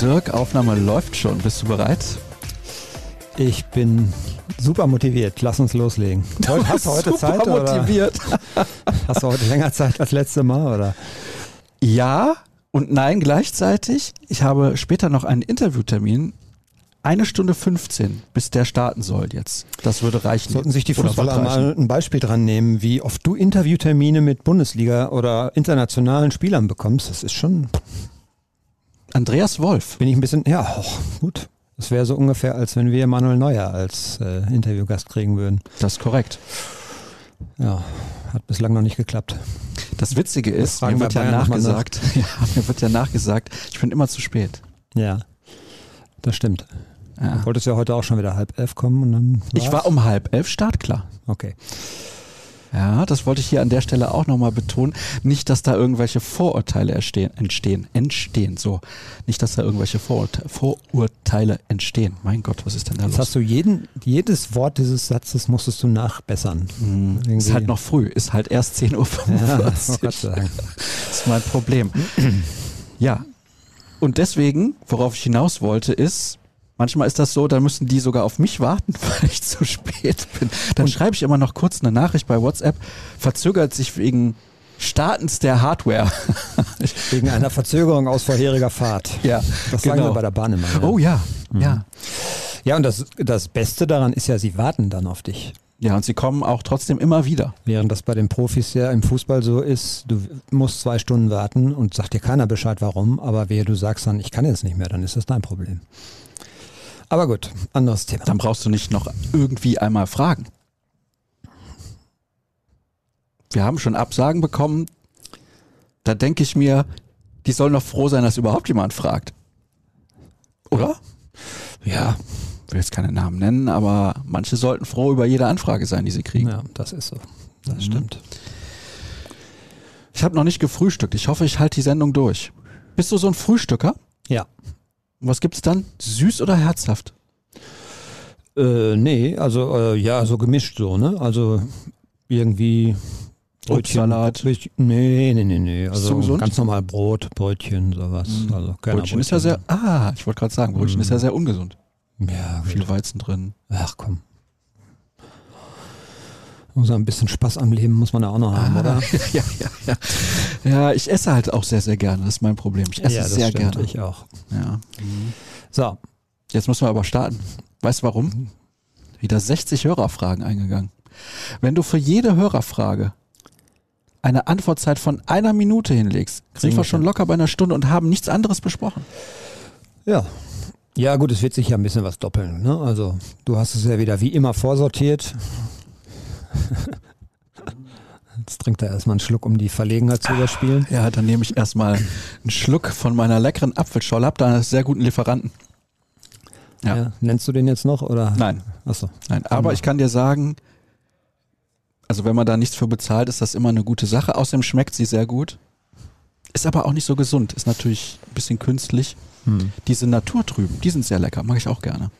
Dirk, Aufnahme läuft schon. Bist du bereit? Ich bin super motiviert. Lass uns loslegen. Du hast du heute super Zeit? motiviert. Oder? Hast du heute länger Zeit als letzte Mal? Oder? Ja und nein gleichzeitig. Ich habe später noch einen Interviewtermin. Eine Stunde 15, bis der starten soll jetzt. Das würde reichen. Sollten sich die Fußballer mal ein Beispiel dran nehmen, wie oft du Interviewtermine mit Bundesliga oder internationalen Spielern bekommst. Das ist schon. Andreas Wolf. Bin ich ein bisschen, ja, oh, gut. Das wäre so ungefähr, als wenn wir Manuel Neuer als äh, Interviewgast kriegen würden. Das ist korrekt. Ja, hat bislang noch nicht geklappt. Das Witzige ist, mir wird ja nachgesagt, nach. ja, mir wird ja nachgesagt, ich bin immer zu spät. Ja, das stimmt. Ja. Du wolltest ja heute auch schon wieder halb elf kommen und dann. War's? Ich war um halb elf startklar. Okay. Ja, das wollte ich hier an der Stelle auch nochmal betonen. Nicht, dass da irgendwelche Vorurteile entstehen, entstehen, entstehen, so. Nicht, dass da irgendwelche Vorurteile, Vorurteile entstehen. Mein Gott, was ist denn da Jetzt los? hast du jeden, jedes Wort dieses Satzes musstest du nachbessern. Mhm. Ist halt noch früh, ist halt erst 10.45 Uhr. Ja, das ist mein Problem. ja. Und deswegen, worauf ich hinaus wollte, ist, Manchmal ist das so, da müssen die sogar auf mich warten, weil ich zu spät bin. Dann schreibe ich immer noch kurz eine Nachricht bei WhatsApp, verzögert sich wegen Startens der Hardware. wegen einer Verzögerung aus vorheriger Fahrt. Ja, das genau. sagen wir bei der Bahn immer. Ja. Oh ja, mhm. ja. Ja, und das, das Beste daran ist ja, sie warten dann auf dich. Ja, und sie kommen auch trotzdem immer wieder. Während das bei den Profis ja im Fußball so ist, du musst zwei Stunden warten und sagt dir keiner Bescheid, warum, aber wer du sagst dann, ich kann jetzt nicht mehr, dann ist das dein Problem. Aber gut, anderes Thema. Dann brauchst du nicht noch irgendwie einmal fragen. Wir haben schon Absagen bekommen. Da denke ich mir, die sollen doch froh sein, dass überhaupt jemand fragt. Oder? Ja. Ich will jetzt keine Namen nennen, aber manche sollten froh über jede Anfrage sein, die sie kriegen. Ja, das ist so. Das mhm. stimmt. Ich habe noch nicht gefrühstückt. Ich hoffe, ich halte die Sendung durch. Bist du so ein Frühstücker? Ja. Was gibt's dann? Süß oder herzhaft? Äh, nee, also äh, ja, so gemischt so, ne? Also irgendwie Brötchen. Salat. Nee, nee, nee, nee. Also ganz normal Brot, Brötchen, sowas. Mhm. Also Brötchen, Brötchen ist ja sehr, ah, ich wollte gerade sagen, Brötchen mhm. ist ja sehr ungesund. Ja, gut. viel Weizen drin. Ach komm. Muss ein bisschen Spaß am Leben muss man ja auch noch haben, ah, oder? ja, ja, ja. Ja, ich esse halt auch sehr, sehr gerne. Das ist mein Problem. Ich esse ja, sehr stimmt, gerne. Ich auch. Ja. Mhm. So. Jetzt müssen wir aber starten. Weißt du warum? Wieder 60 Hörerfragen eingegangen. Wenn du für jede Hörerfrage eine Antwortzeit von einer Minute hinlegst, sind wir schon locker bei einer Stunde und haben nichts anderes besprochen. Ja. Ja, gut, es wird sich ja ein bisschen was doppeln. Ne? Also, du hast es ja wieder wie immer vorsortiert. Jetzt trinkt er erstmal einen Schluck, um die Verlegenheit zu überspielen. Ja, dann nehme ich erstmal einen Schluck von meiner leckeren Apfelscholle. Hab da einen sehr guten Lieferanten. Ja. ja. Nennst du den jetzt noch oder? Nein. Achso. Nein, aber ich kann dir sagen, also wenn man da nichts für bezahlt, ist das immer eine gute Sache. Außerdem schmeckt sie sehr gut. Ist aber auch nicht so gesund. Ist natürlich ein bisschen künstlich. Hm. Diese Naturtrüben, die sind sehr lecker. Mag ich auch gerne.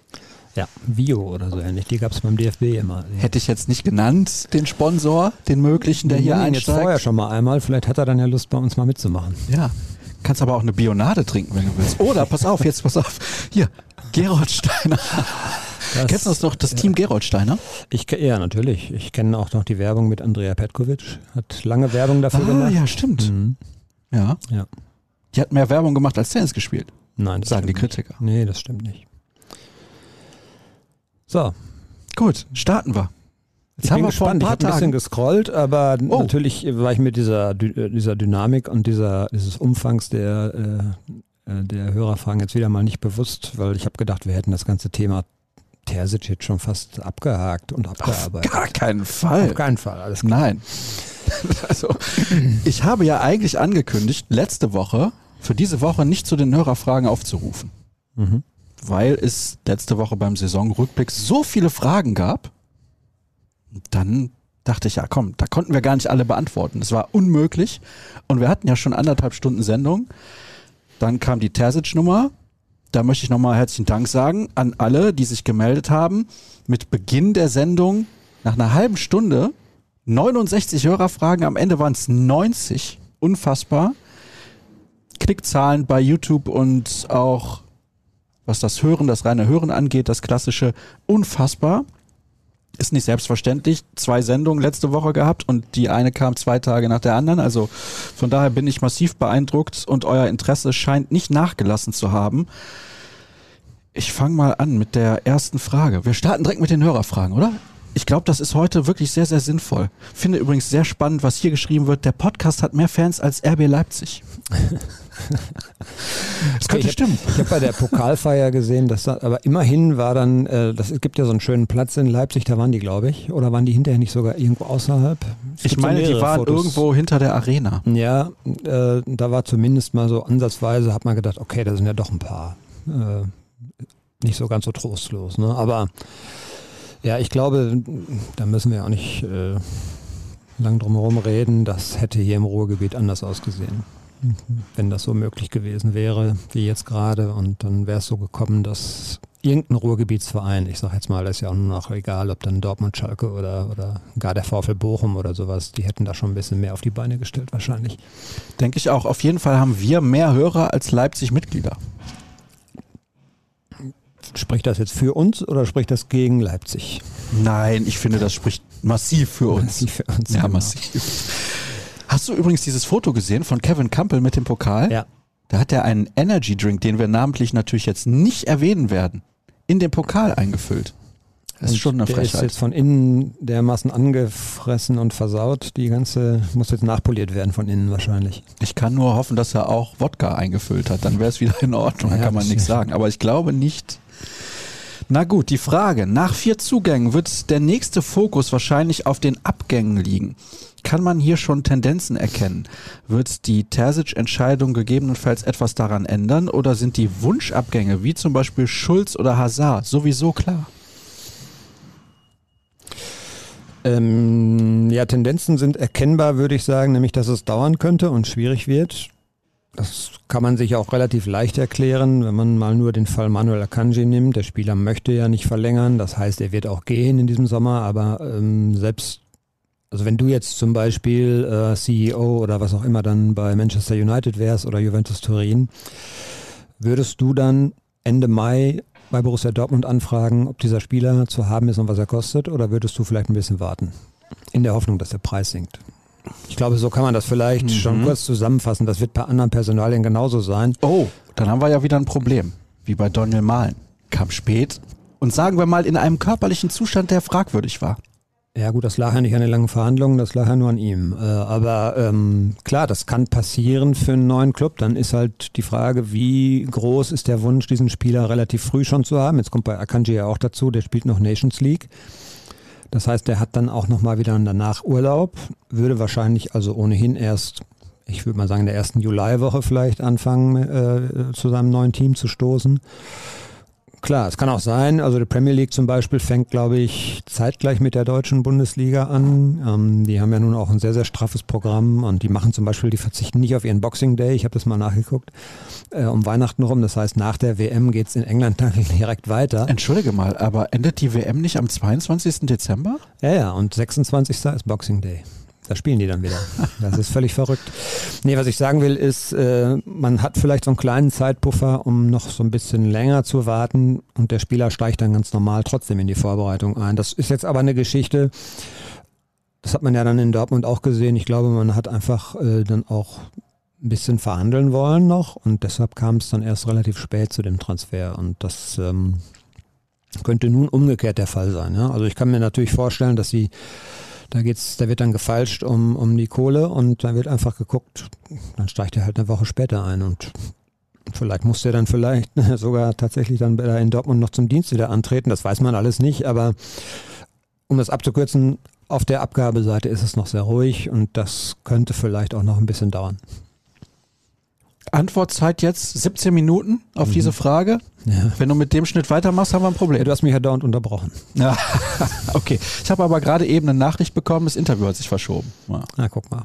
Ja, Vio oder so ähnlich. Die gab es beim DFB immer. Hätte ich jetzt nicht genannt, den Sponsor, den möglichen, der hier einsteigt. jetzt vorher schon mal einmal. Vielleicht hat er dann ja Lust, bei uns mal mitzumachen. Ja. Kannst aber auch eine Bionade trinken, wenn du willst. Oder, pass auf, jetzt pass auf. Hier, Gerold Steiner. Das, Kennst du das noch, das Team Gerold Steiner? Ich, ja, natürlich. Ich kenne auch noch die Werbung mit Andrea Petkovic. Hat lange Werbung dafür ah, gemacht. ja, stimmt. Mhm. Ja. ja. Die hat mehr Werbung gemacht als Tennis gespielt. Nein, das sagen die Kritiker. Nicht. Nee, das stimmt nicht. So. Gut, starten wir. Jetzt ich haben bin wir gespannt. ich habe ein bisschen gescrollt, aber oh. natürlich war ich mit dieser, äh, dieser Dynamik und dieser, dieses Umfangs der, äh, äh, der Hörerfragen jetzt wieder mal nicht bewusst, weil ich habe gedacht, wir hätten das ganze Thema Terzic jetzt schon fast abgehakt und abgearbeitet. Auf gar keinen Fall. Auf keinen Fall, alles klar. Nein. also, ich habe ja eigentlich angekündigt, letzte Woche, für diese Woche nicht zu den Hörerfragen aufzurufen. Mhm weil es letzte Woche beim Saisonrückblick so viele Fragen gab. Dann dachte ich, ja komm, da konnten wir gar nicht alle beantworten. Es war unmöglich. Und wir hatten ja schon anderthalb Stunden Sendung. Dann kam die Terzic-Nummer. Da möchte ich nochmal herzlichen Dank sagen an alle, die sich gemeldet haben. Mit Beginn der Sendung, nach einer halben Stunde, 69 Hörerfragen, am Ende waren es 90. Unfassbar. Klickzahlen bei YouTube und auch was das Hören, das reine Hören angeht, das klassische unfassbar. Ist nicht selbstverständlich. Zwei Sendungen letzte Woche gehabt und die eine kam zwei Tage nach der anderen. Also von daher bin ich massiv beeindruckt und euer Interesse scheint nicht nachgelassen zu haben. Ich fange mal an mit der ersten Frage. Wir starten direkt mit den Hörerfragen, oder? Ich glaube, das ist heute wirklich sehr, sehr sinnvoll. Finde übrigens sehr spannend, was hier geschrieben wird. Der Podcast hat mehr Fans als RB Leipzig. das könnte ich stimmen. Hab, ich habe bei der Pokalfeier gesehen, dass da, aber immerhin war dann, äh, das, es gibt ja so einen schönen Platz in Leipzig, da waren die, glaube ich. Oder waren die hinterher nicht sogar irgendwo außerhalb? Es ich meine, die waren Fotos. irgendwo hinter der Arena. Ja, äh, da war zumindest mal so ansatzweise, hat man gedacht, okay, da sind ja doch ein paar. Äh, nicht so ganz so trostlos. Ne? Aber ja, ich glaube, da müssen wir auch nicht äh, lang drum herum reden. Das hätte hier im Ruhrgebiet anders ausgesehen. Wenn das so möglich gewesen wäre, wie jetzt gerade. Und dann wäre es so gekommen, dass irgendein Ruhrgebietsverein, ich sage jetzt mal, das ist ja auch nur noch egal, ob dann Dortmund, Schalke oder, oder gar der VfL Bochum oder sowas, die hätten da schon ein bisschen mehr auf die Beine gestellt wahrscheinlich. Denke ich auch. Auf jeden Fall haben wir mehr Hörer als Leipzig Mitglieder. Spricht das jetzt für uns oder spricht das gegen Leipzig? Nein, ich finde, das spricht massiv für uns. Massiv für uns. Ja, genau. massiv. Hast du übrigens dieses Foto gesehen von Kevin Campbell mit dem Pokal? Ja. Da hat er einen Energy Drink, den wir namentlich natürlich jetzt nicht erwähnen werden, in den Pokal eingefüllt. Das ist schon eine der Frechheit. Der ist jetzt von innen dermaßen angefressen und versaut. Die ganze muss jetzt nachpoliert werden von innen wahrscheinlich. Ich kann nur hoffen, dass er auch Wodka eingefüllt hat. Dann wäre es wieder in Ordnung. Ja, dann kann man nichts sagen. Aber ich glaube nicht, na gut, die Frage. Nach vier Zugängen wird der nächste Fokus wahrscheinlich auf den Abgängen liegen. Kann man hier schon Tendenzen erkennen? Wird die Terzic-Entscheidung gegebenenfalls etwas daran ändern oder sind die Wunschabgänge, wie zum Beispiel Schulz oder Hazard, sowieso klar? Ähm, ja, Tendenzen sind erkennbar, würde ich sagen, nämlich dass es dauern könnte und schwierig wird. Das kann man sich auch relativ leicht erklären, wenn man mal nur den Fall Manuel Akanji nimmt. Der Spieler möchte ja nicht verlängern, das heißt, er wird auch gehen in diesem Sommer, aber ähm, selbst, also wenn du jetzt zum Beispiel äh, CEO oder was auch immer dann bei Manchester United wärst oder Juventus Turin, würdest du dann Ende Mai bei Borussia Dortmund anfragen, ob dieser Spieler zu haben ist und was er kostet, oder würdest du vielleicht ein bisschen warten? In der Hoffnung, dass der Preis sinkt. Ich glaube, so kann man das vielleicht mhm. schon kurz zusammenfassen. Das wird bei anderen Personalien genauso sein. Oh, dann haben wir ja wieder ein Problem. Wie bei Daniel Mahlen. Kam spät und sagen wir mal in einem körperlichen Zustand, der fragwürdig war. Ja gut, das lag ja nicht an den langen Verhandlungen, das lag ja nur an ihm. Äh, aber ähm, klar, das kann passieren für einen neuen Club. Dann ist halt die Frage, wie groß ist der Wunsch, diesen Spieler relativ früh schon zu haben. Jetzt kommt bei Akanji ja auch dazu, der spielt noch Nations League. Das heißt, der hat dann auch nochmal wieder danach Urlaub, würde wahrscheinlich also ohnehin erst, ich würde mal sagen, in der ersten Juliwoche vielleicht anfangen, äh, zu seinem neuen Team zu stoßen. Klar, es kann auch sein, also die Premier League zum Beispiel fängt, glaube ich, zeitgleich mit der deutschen Bundesliga an. Ähm, die haben ja nun auch ein sehr, sehr straffes Programm und die machen zum Beispiel, die verzichten nicht auf ihren Boxing Day, ich habe das mal nachgeguckt, äh, um Weihnachten rum. Das heißt, nach der WM geht es in England dann direkt weiter. Entschuldige mal, aber endet die WM nicht am 22. Dezember? Ja, ja, und 26. ist Boxing Day. Da spielen die dann wieder. Das ist völlig verrückt. Nee, was ich sagen will, ist, äh, man hat vielleicht so einen kleinen Zeitpuffer, um noch so ein bisschen länger zu warten und der Spieler steigt dann ganz normal trotzdem in die Vorbereitung ein. Das ist jetzt aber eine Geschichte, das hat man ja dann in Dortmund auch gesehen. Ich glaube, man hat einfach äh, dann auch ein bisschen verhandeln wollen noch und deshalb kam es dann erst relativ spät zu dem Transfer und das ähm, könnte nun umgekehrt der Fall sein. Ja? Also ich kann mir natürlich vorstellen, dass sie da geht's, da wird dann gefalscht um, um die Kohle und dann wird einfach geguckt, dann steigt er halt eine Woche später ein und vielleicht muss er dann vielleicht sogar tatsächlich dann in Dortmund noch zum Dienst wieder antreten. Das weiß man alles nicht, aber um das abzukürzen, auf der Abgabeseite ist es noch sehr ruhig und das könnte vielleicht auch noch ein bisschen dauern. Antwortzeit jetzt 17 Minuten auf mhm. diese Frage. Ja. Wenn du mit dem Schnitt weitermachst, haben wir ein Problem. Ja, du hast mich ja dauernd unterbrochen. Ja, okay. Ich habe aber gerade eben eine Nachricht bekommen, das Interview hat sich verschoben. Ja. Na, guck mal.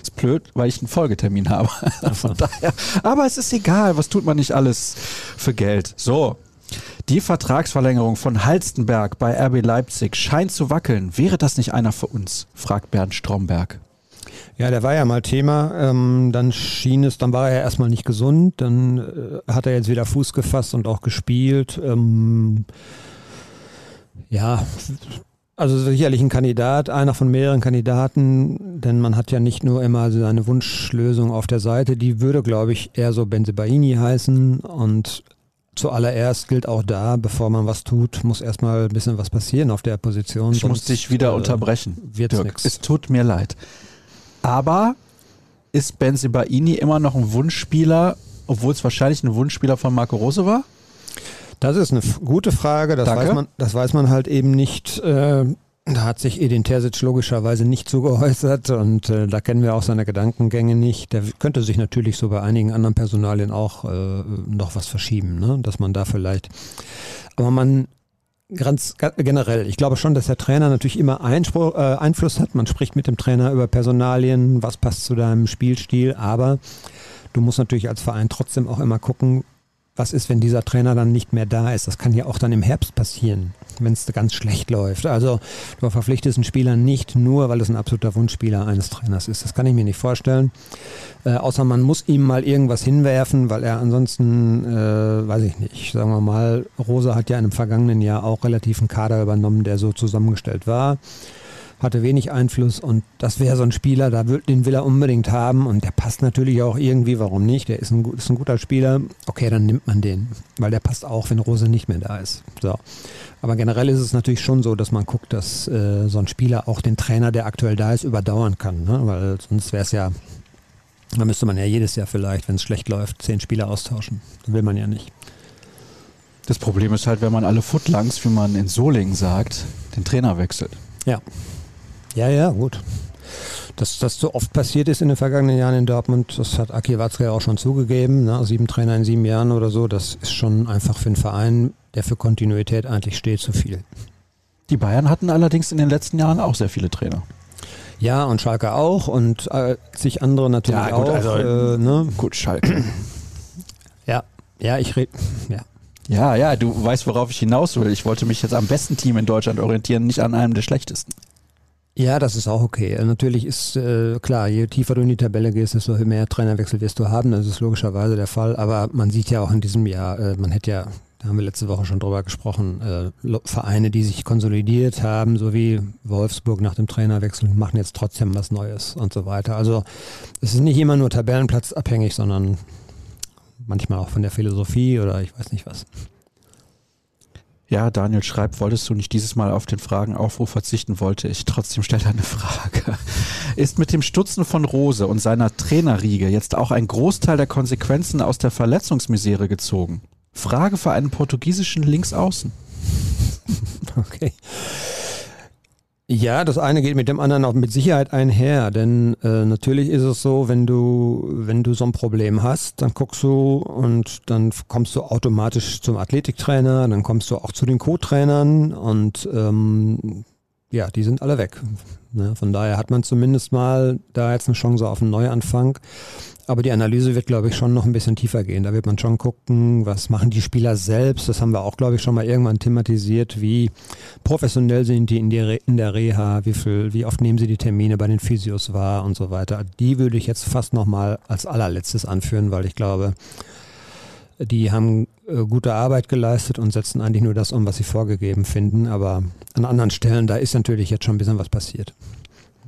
Ist blöd, weil ich einen Folgetermin habe. Von daher. Aber es ist egal, was tut man nicht alles für Geld. So. Die Vertragsverlängerung von Halstenberg bei RB Leipzig scheint zu wackeln. Wäre das nicht einer für uns? fragt Bernd Stromberg. Ja, der war ja mal Thema. Ähm, dann schien es, dann war er erstmal nicht gesund. Dann äh, hat er jetzt wieder Fuß gefasst und auch gespielt. Ähm, ja, also sicherlich ein Kandidat, einer von mehreren Kandidaten, denn man hat ja nicht nur immer seine Wunschlösung auf der Seite, die würde, glaube ich, eher so Benzebaini heißen und zuallererst gilt auch da, bevor man was tut, muss erstmal ein bisschen was passieren auf der Position. Ich muss dich wieder äh, unterbrechen. Dirk. Es tut mir leid. Aber ist Benzebaini immer noch ein Wunschspieler, obwohl es wahrscheinlich ein Wunschspieler von Marco Rose war? Das ist eine gute Frage. Das, weiß man, das weiß man halt eben nicht. Äh, da hat sich Edin Terzic logischerweise nicht zu geäußert und äh, da kennen wir auch seine Gedankengänge nicht. Der könnte sich natürlich so bei einigen anderen Personalien auch äh, noch was verschieben, ne? dass man da vielleicht. Aber man ganz generell, ich glaube schon, dass der Trainer natürlich immer Einspruch, äh, Einfluss hat. Man spricht mit dem Trainer über Personalien, was passt zu deinem Spielstil, aber du musst natürlich als Verein trotzdem auch immer gucken, was ist, wenn dieser Trainer dann nicht mehr da ist? Das kann ja auch dann im Herbst passieren, wenn es ganz schlecht läuft. Also du verpflichtest einen Spieler nicht nur, weil es ein absoluter Wunschspieler eines Trainers ist. Das kann ich mir nicht vorstellen. Äh, außer man muss ihm mal irgendwas hinwerfen, weil er ansonsten, äh, weiß ich nicht, sagen wir mal, Rosa hat ja einem vergangenen Jahr auch relativ einen Kader übernommen, der so zusammengestellt war hatte wenig Einfluss und das wäre so ein Spieler, da will, den will er unbedingt haben und der passt natürlich auch irgendwie, warum nicht? Der ist ein, ist ein guter Spieler, okay, dann nimmt man den, weil der passt auch, wenn Rose nicht mehr da ist. So. Aber generell ist es natürlich schon so, dass man guckt, dass äh, so ein Spieler auch den Trainer, der aktuell da ist, überdauern kann, ne? weil sonst wäre es ja, da müsste man ja jedes Jahr vielleicht, wenn es schlecht läuft, zehn Spieler austauschen. Das will man ja nicht. Das Problem ist halt, wenn man alle Footlangs, wie man in Solingen sagt, den Trainer wechselt. Ja. Ja, ja, gut. Dass das so oft passiert ist in den vergangenen Jahren in Dortmund, das hat Aki Watzke auch schon zugegeben. Ne? Sieben Trainer in sieben Jahren oder so, das ist schon einfach für einen Verein, der für Kontinuität eigentlich steht, zu viel. Die Bayern hatten allerdings in den letzten Jahren auch sehr viele Trainer. Ja, und Schalke auch und äh, sich andere natürlich ja, gut, auch. Also, äh, ne? Gut, Schalke. ja, ja, ich rede. Ja. Ja, ja, du weißt, worauf ich hinaus will. Ich wollte mich jetzt am besten Team in Deutschland orientieren, nicht an einem der schlechtesten. Ja, das ist auch okay. Natürlich ist äh, klar, je tiefer du in die Tabelle gehst, desto mehr Trainerwechsel wirst du haben. Das ist logischerweise der Fall. Aber man sieht ja auch in diesem Jahr, äh, man hätte ja, da haben wir letzte Woche schon drüber gesprochen, äh, Vereine, die sich konsolidiert haben, so wie Wolfsburg nach dem Trainerwechsel, machen jetzt trotzdem was Neues und so weiter. Also es ist nicht immer nur Tabellenplatzabhängig, sondern manchmal auch von der Philosophie oder ich weiß nicht was. Ja, Daniel schreibt, wolltest du nicht dieses Mal auf den Fragenaufruf verzichten, wollte ich trotzdem stelle eine Frage. Ist mit dem Stutzen von Rose und seiner Trainerriege jetzt auch ein Großteil der Konsequenzen aus der Verletzungsmisere gezogen? Frage für einen portugiesischen Linksaußen. Okay. Ja, das eine geht mit dem anderen auch mit Sicherheit einher, denn äh, natürlich ist es so, wenn du wenn du so ein Problem hast, dann guckst du und dann kommst du automatisch zum Athletiktrainer, dann kommst du auch zu den Co-Trainern und ähm, ja, die sind alle weg. Ne? Von daher hat man zumindest mal da jetzt eine Chance auf einen Neuanfang. Aber die Analyse wird, glaube ich, schon noch ein bisschen tiefer gehen. Da wird man schon gucken, was machen die Spieler selbst. Das haben wir auch, glaube ich, schon mal irgendwann thematisiert. Wie professionell sind die in, die in der Reha? Wie, viel, wie oft nehmen sie die Termine bei den Physios wahr und so weiter? Die würde ich jetzt fast noch mal als allerletztes anführen, weil ich glaube, die haben äh, gute Arbeit geleistet und setzen eigentlich nur das um, was sie vorgegeben finden. Aber an anderen Stellen, da ist natürlich jetzt schon ein bisschen was passiert.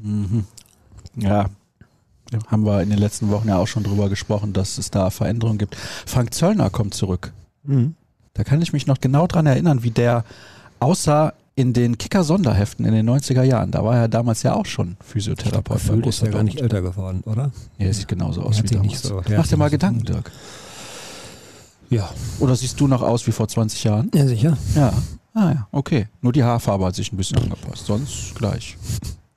Mhm. Ja, haben wir in den letzten Wochen ja auch schon drüber gesprochen, dass es da Veränderungen gibt. Frank Zöllner kommt zurück. Mhm. Da kann ich mich noch genau dran erinnern, wie der aussah in den Kicker-Sonderheften in den 90er Jahren. Da war er damals ja auch schon Physiotherapeut. Gefühlt ist er gar nicht älter geworden, oder? Ja, er sieht genauso aus wie damals. So, Mach dir mal Gedanken, Dirk. Ja. Oder siehst du noch aus wie vor 20 Jahren? Ja, sicher. Ja. Ah ja, okay. Nur die Haarfarbe hat sich ein bisschen angepasst. Sonst gleich.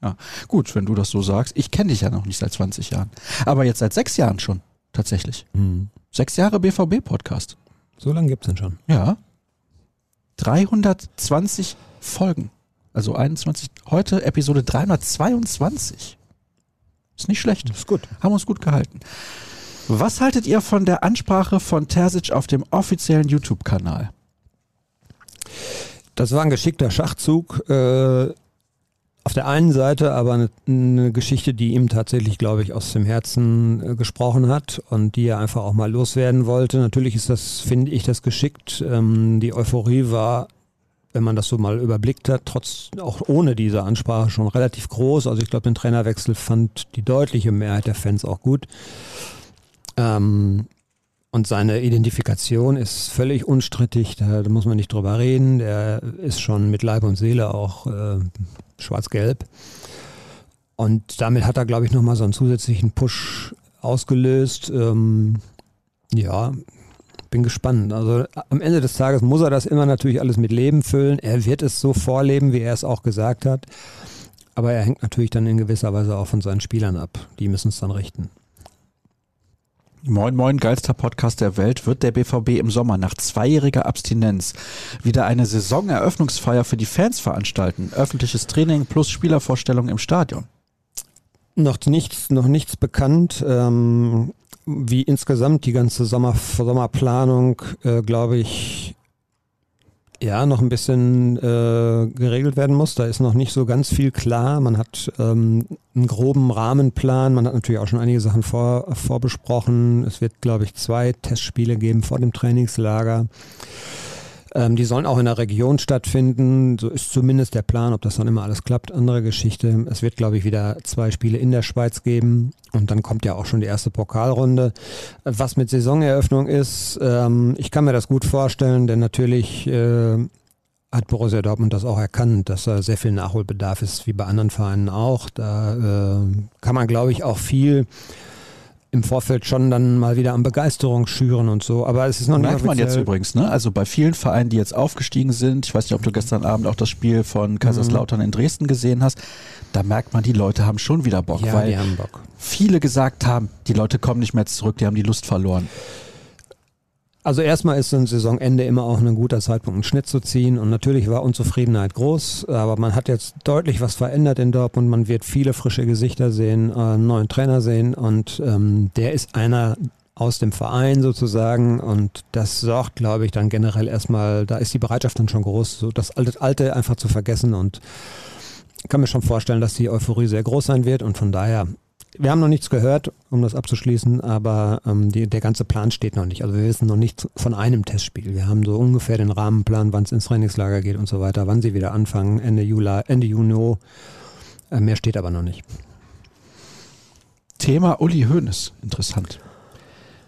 Ja, gut, wenn du das so sagst. Ich kenne dich ja noch nicht seit 20 Jahren. Aber jetzt seit sechs Jahren schon, tatsächlich. Mhm. Sechs Jahre BVB-Podcast. So lange gibt es denn schon? Ja. 320 Folgen. Also 21, heute Episode 322. Ist nicht schlecht. Ist gut. Haben uns gut gehalten. Was haltet ihr von der Ansprache von Terzic auf dem offiziellen YouTube-Kanal? Das war ein geschickter Schachzug. Äh auf der einen Seite aber eine, eine, Geschichte, die ihm tatsächlich, glaube ich, aus dem Herzen äh, gesprochen hat und die er einfach auch mal loswerden wollte. Natürlich ist das, finde ich, das geschickt. Ähm, die Euphorie war, wenn man das so mal überblickt hat, trotz auch ohne diese Ansprache schon relativ groß. Also ich glaube, den Trainerwechsel fand die deutliche Mehrheit der Fans auch gut. Ähm, und seine Identifikation ist völlig unstrittig, da, muss man nicht drüber reden. Der ist schon mit Leib und Seele auch äh, schwarz-gelb. Und damit hat er, glaube ich, nochmal so einen zusätzlichen Push ausgelöst. Ähm, ja, bin gespannt. Also am Ende des Tages muss er das immer natürlich alles mit Leben füllen. Er wird es so vorleben, wie er es auch gesagt hat. Aber er hängt natürlich dann in gewisser Weise auch von seinen Spielern ab. Die müssen es dann richten. Moin Moin, geilster Podcast der Welt, wird der BVB im Sommer nach zweijähriger Abstinenz wieder eine Saisoneröffnungsfeier für die Fans veranstalten? Öffentliches Training plus Spielervorstellung im Stadion? Noch nichts, noch nichts bekannt. Ähm, wie insgesamt die ganze Sommer, Sommerplanung, äh, glaube ich, ja, noch ein bisschen äh, geregelt werden muss. Da ist noch nicht so ganz viel klar. Man hat ähm, einen groben Rahmenplan. Man hat natürlich auch schon einige Sachen vor, vorbesprochen. Es wird, glaube ich, zwei Testspiele geben vor dem Trainingslager. Ähm, die sollen auch in der Region stattfinden. So ist zumindest der Plan. Ob das dann immer alles klappt, andere Geschichte. Es wird, glaube ich, wieder zwei Spiele in der Schweiz geben. Und dann kommt ja auch schon die erste Pokalrunde. Was mit Saisoneröffnung ist, ähm, ich kann mir das gut vorstellen, denn natürlich äh, hat Borussia Dortmund das auch erkannt, dass da sehr viel Nachholbedarf ist, wie bei anderen Vereinen auch. Da äh, kann man, glaube ich, auch viel im Vorfeld schon dann mal wieder an Begeisterung schüren und so. Aber es ist noch Merkt man jetzt übrigens, ne? Also bei vielen Vereinen, die jetzt aufgestiegen sind, ich weiß nicht, ob du gestern Abend auch das Spiel von Kaiserslautern in Dresden gesehen hast, da merkt man, die Leute haben schon wieder Bock, ja, weil Bock. viele gesagt haben, die Leute kommen nicht mehr zurück, die haben die Lust verloren. Also erstmal ist ein Saisonende immer auch ein guter Zeitpunkt, einen Schnitt zu ziehen. Und natürlich war Unzufriedenheit groß, aber man hat jetzt deutlich was verändert in Dortmund. Man wird viele frische Gesichter sehen, äh, einen neuen Trainer sehen und ähm, der ist einer aus dem Verein sozusagen und das sorgt, glaube ich, dann generell erstmal, da ist die Bereitschaft dann schon groß, so das alte, alte einfach zu vergessen und kann mir schon vorstellen, dass die Euphorie sehr groß sein wird und von daher wir haben noch nichts gehört, um das abzuschließen, aber ähm, die, der ganze Plan steht noch nicht. Also wir wissen noch nichts von einem Testspiel. Wir haben so ungefähr den Rahmenplan, wann es ins Trainingslager geht und so weiter, wann sie wieder anfangen, Ende Juli, Ende Juni. Äh, mehr steht aber noch nicht. Thema Uli Hoeneß, interessant.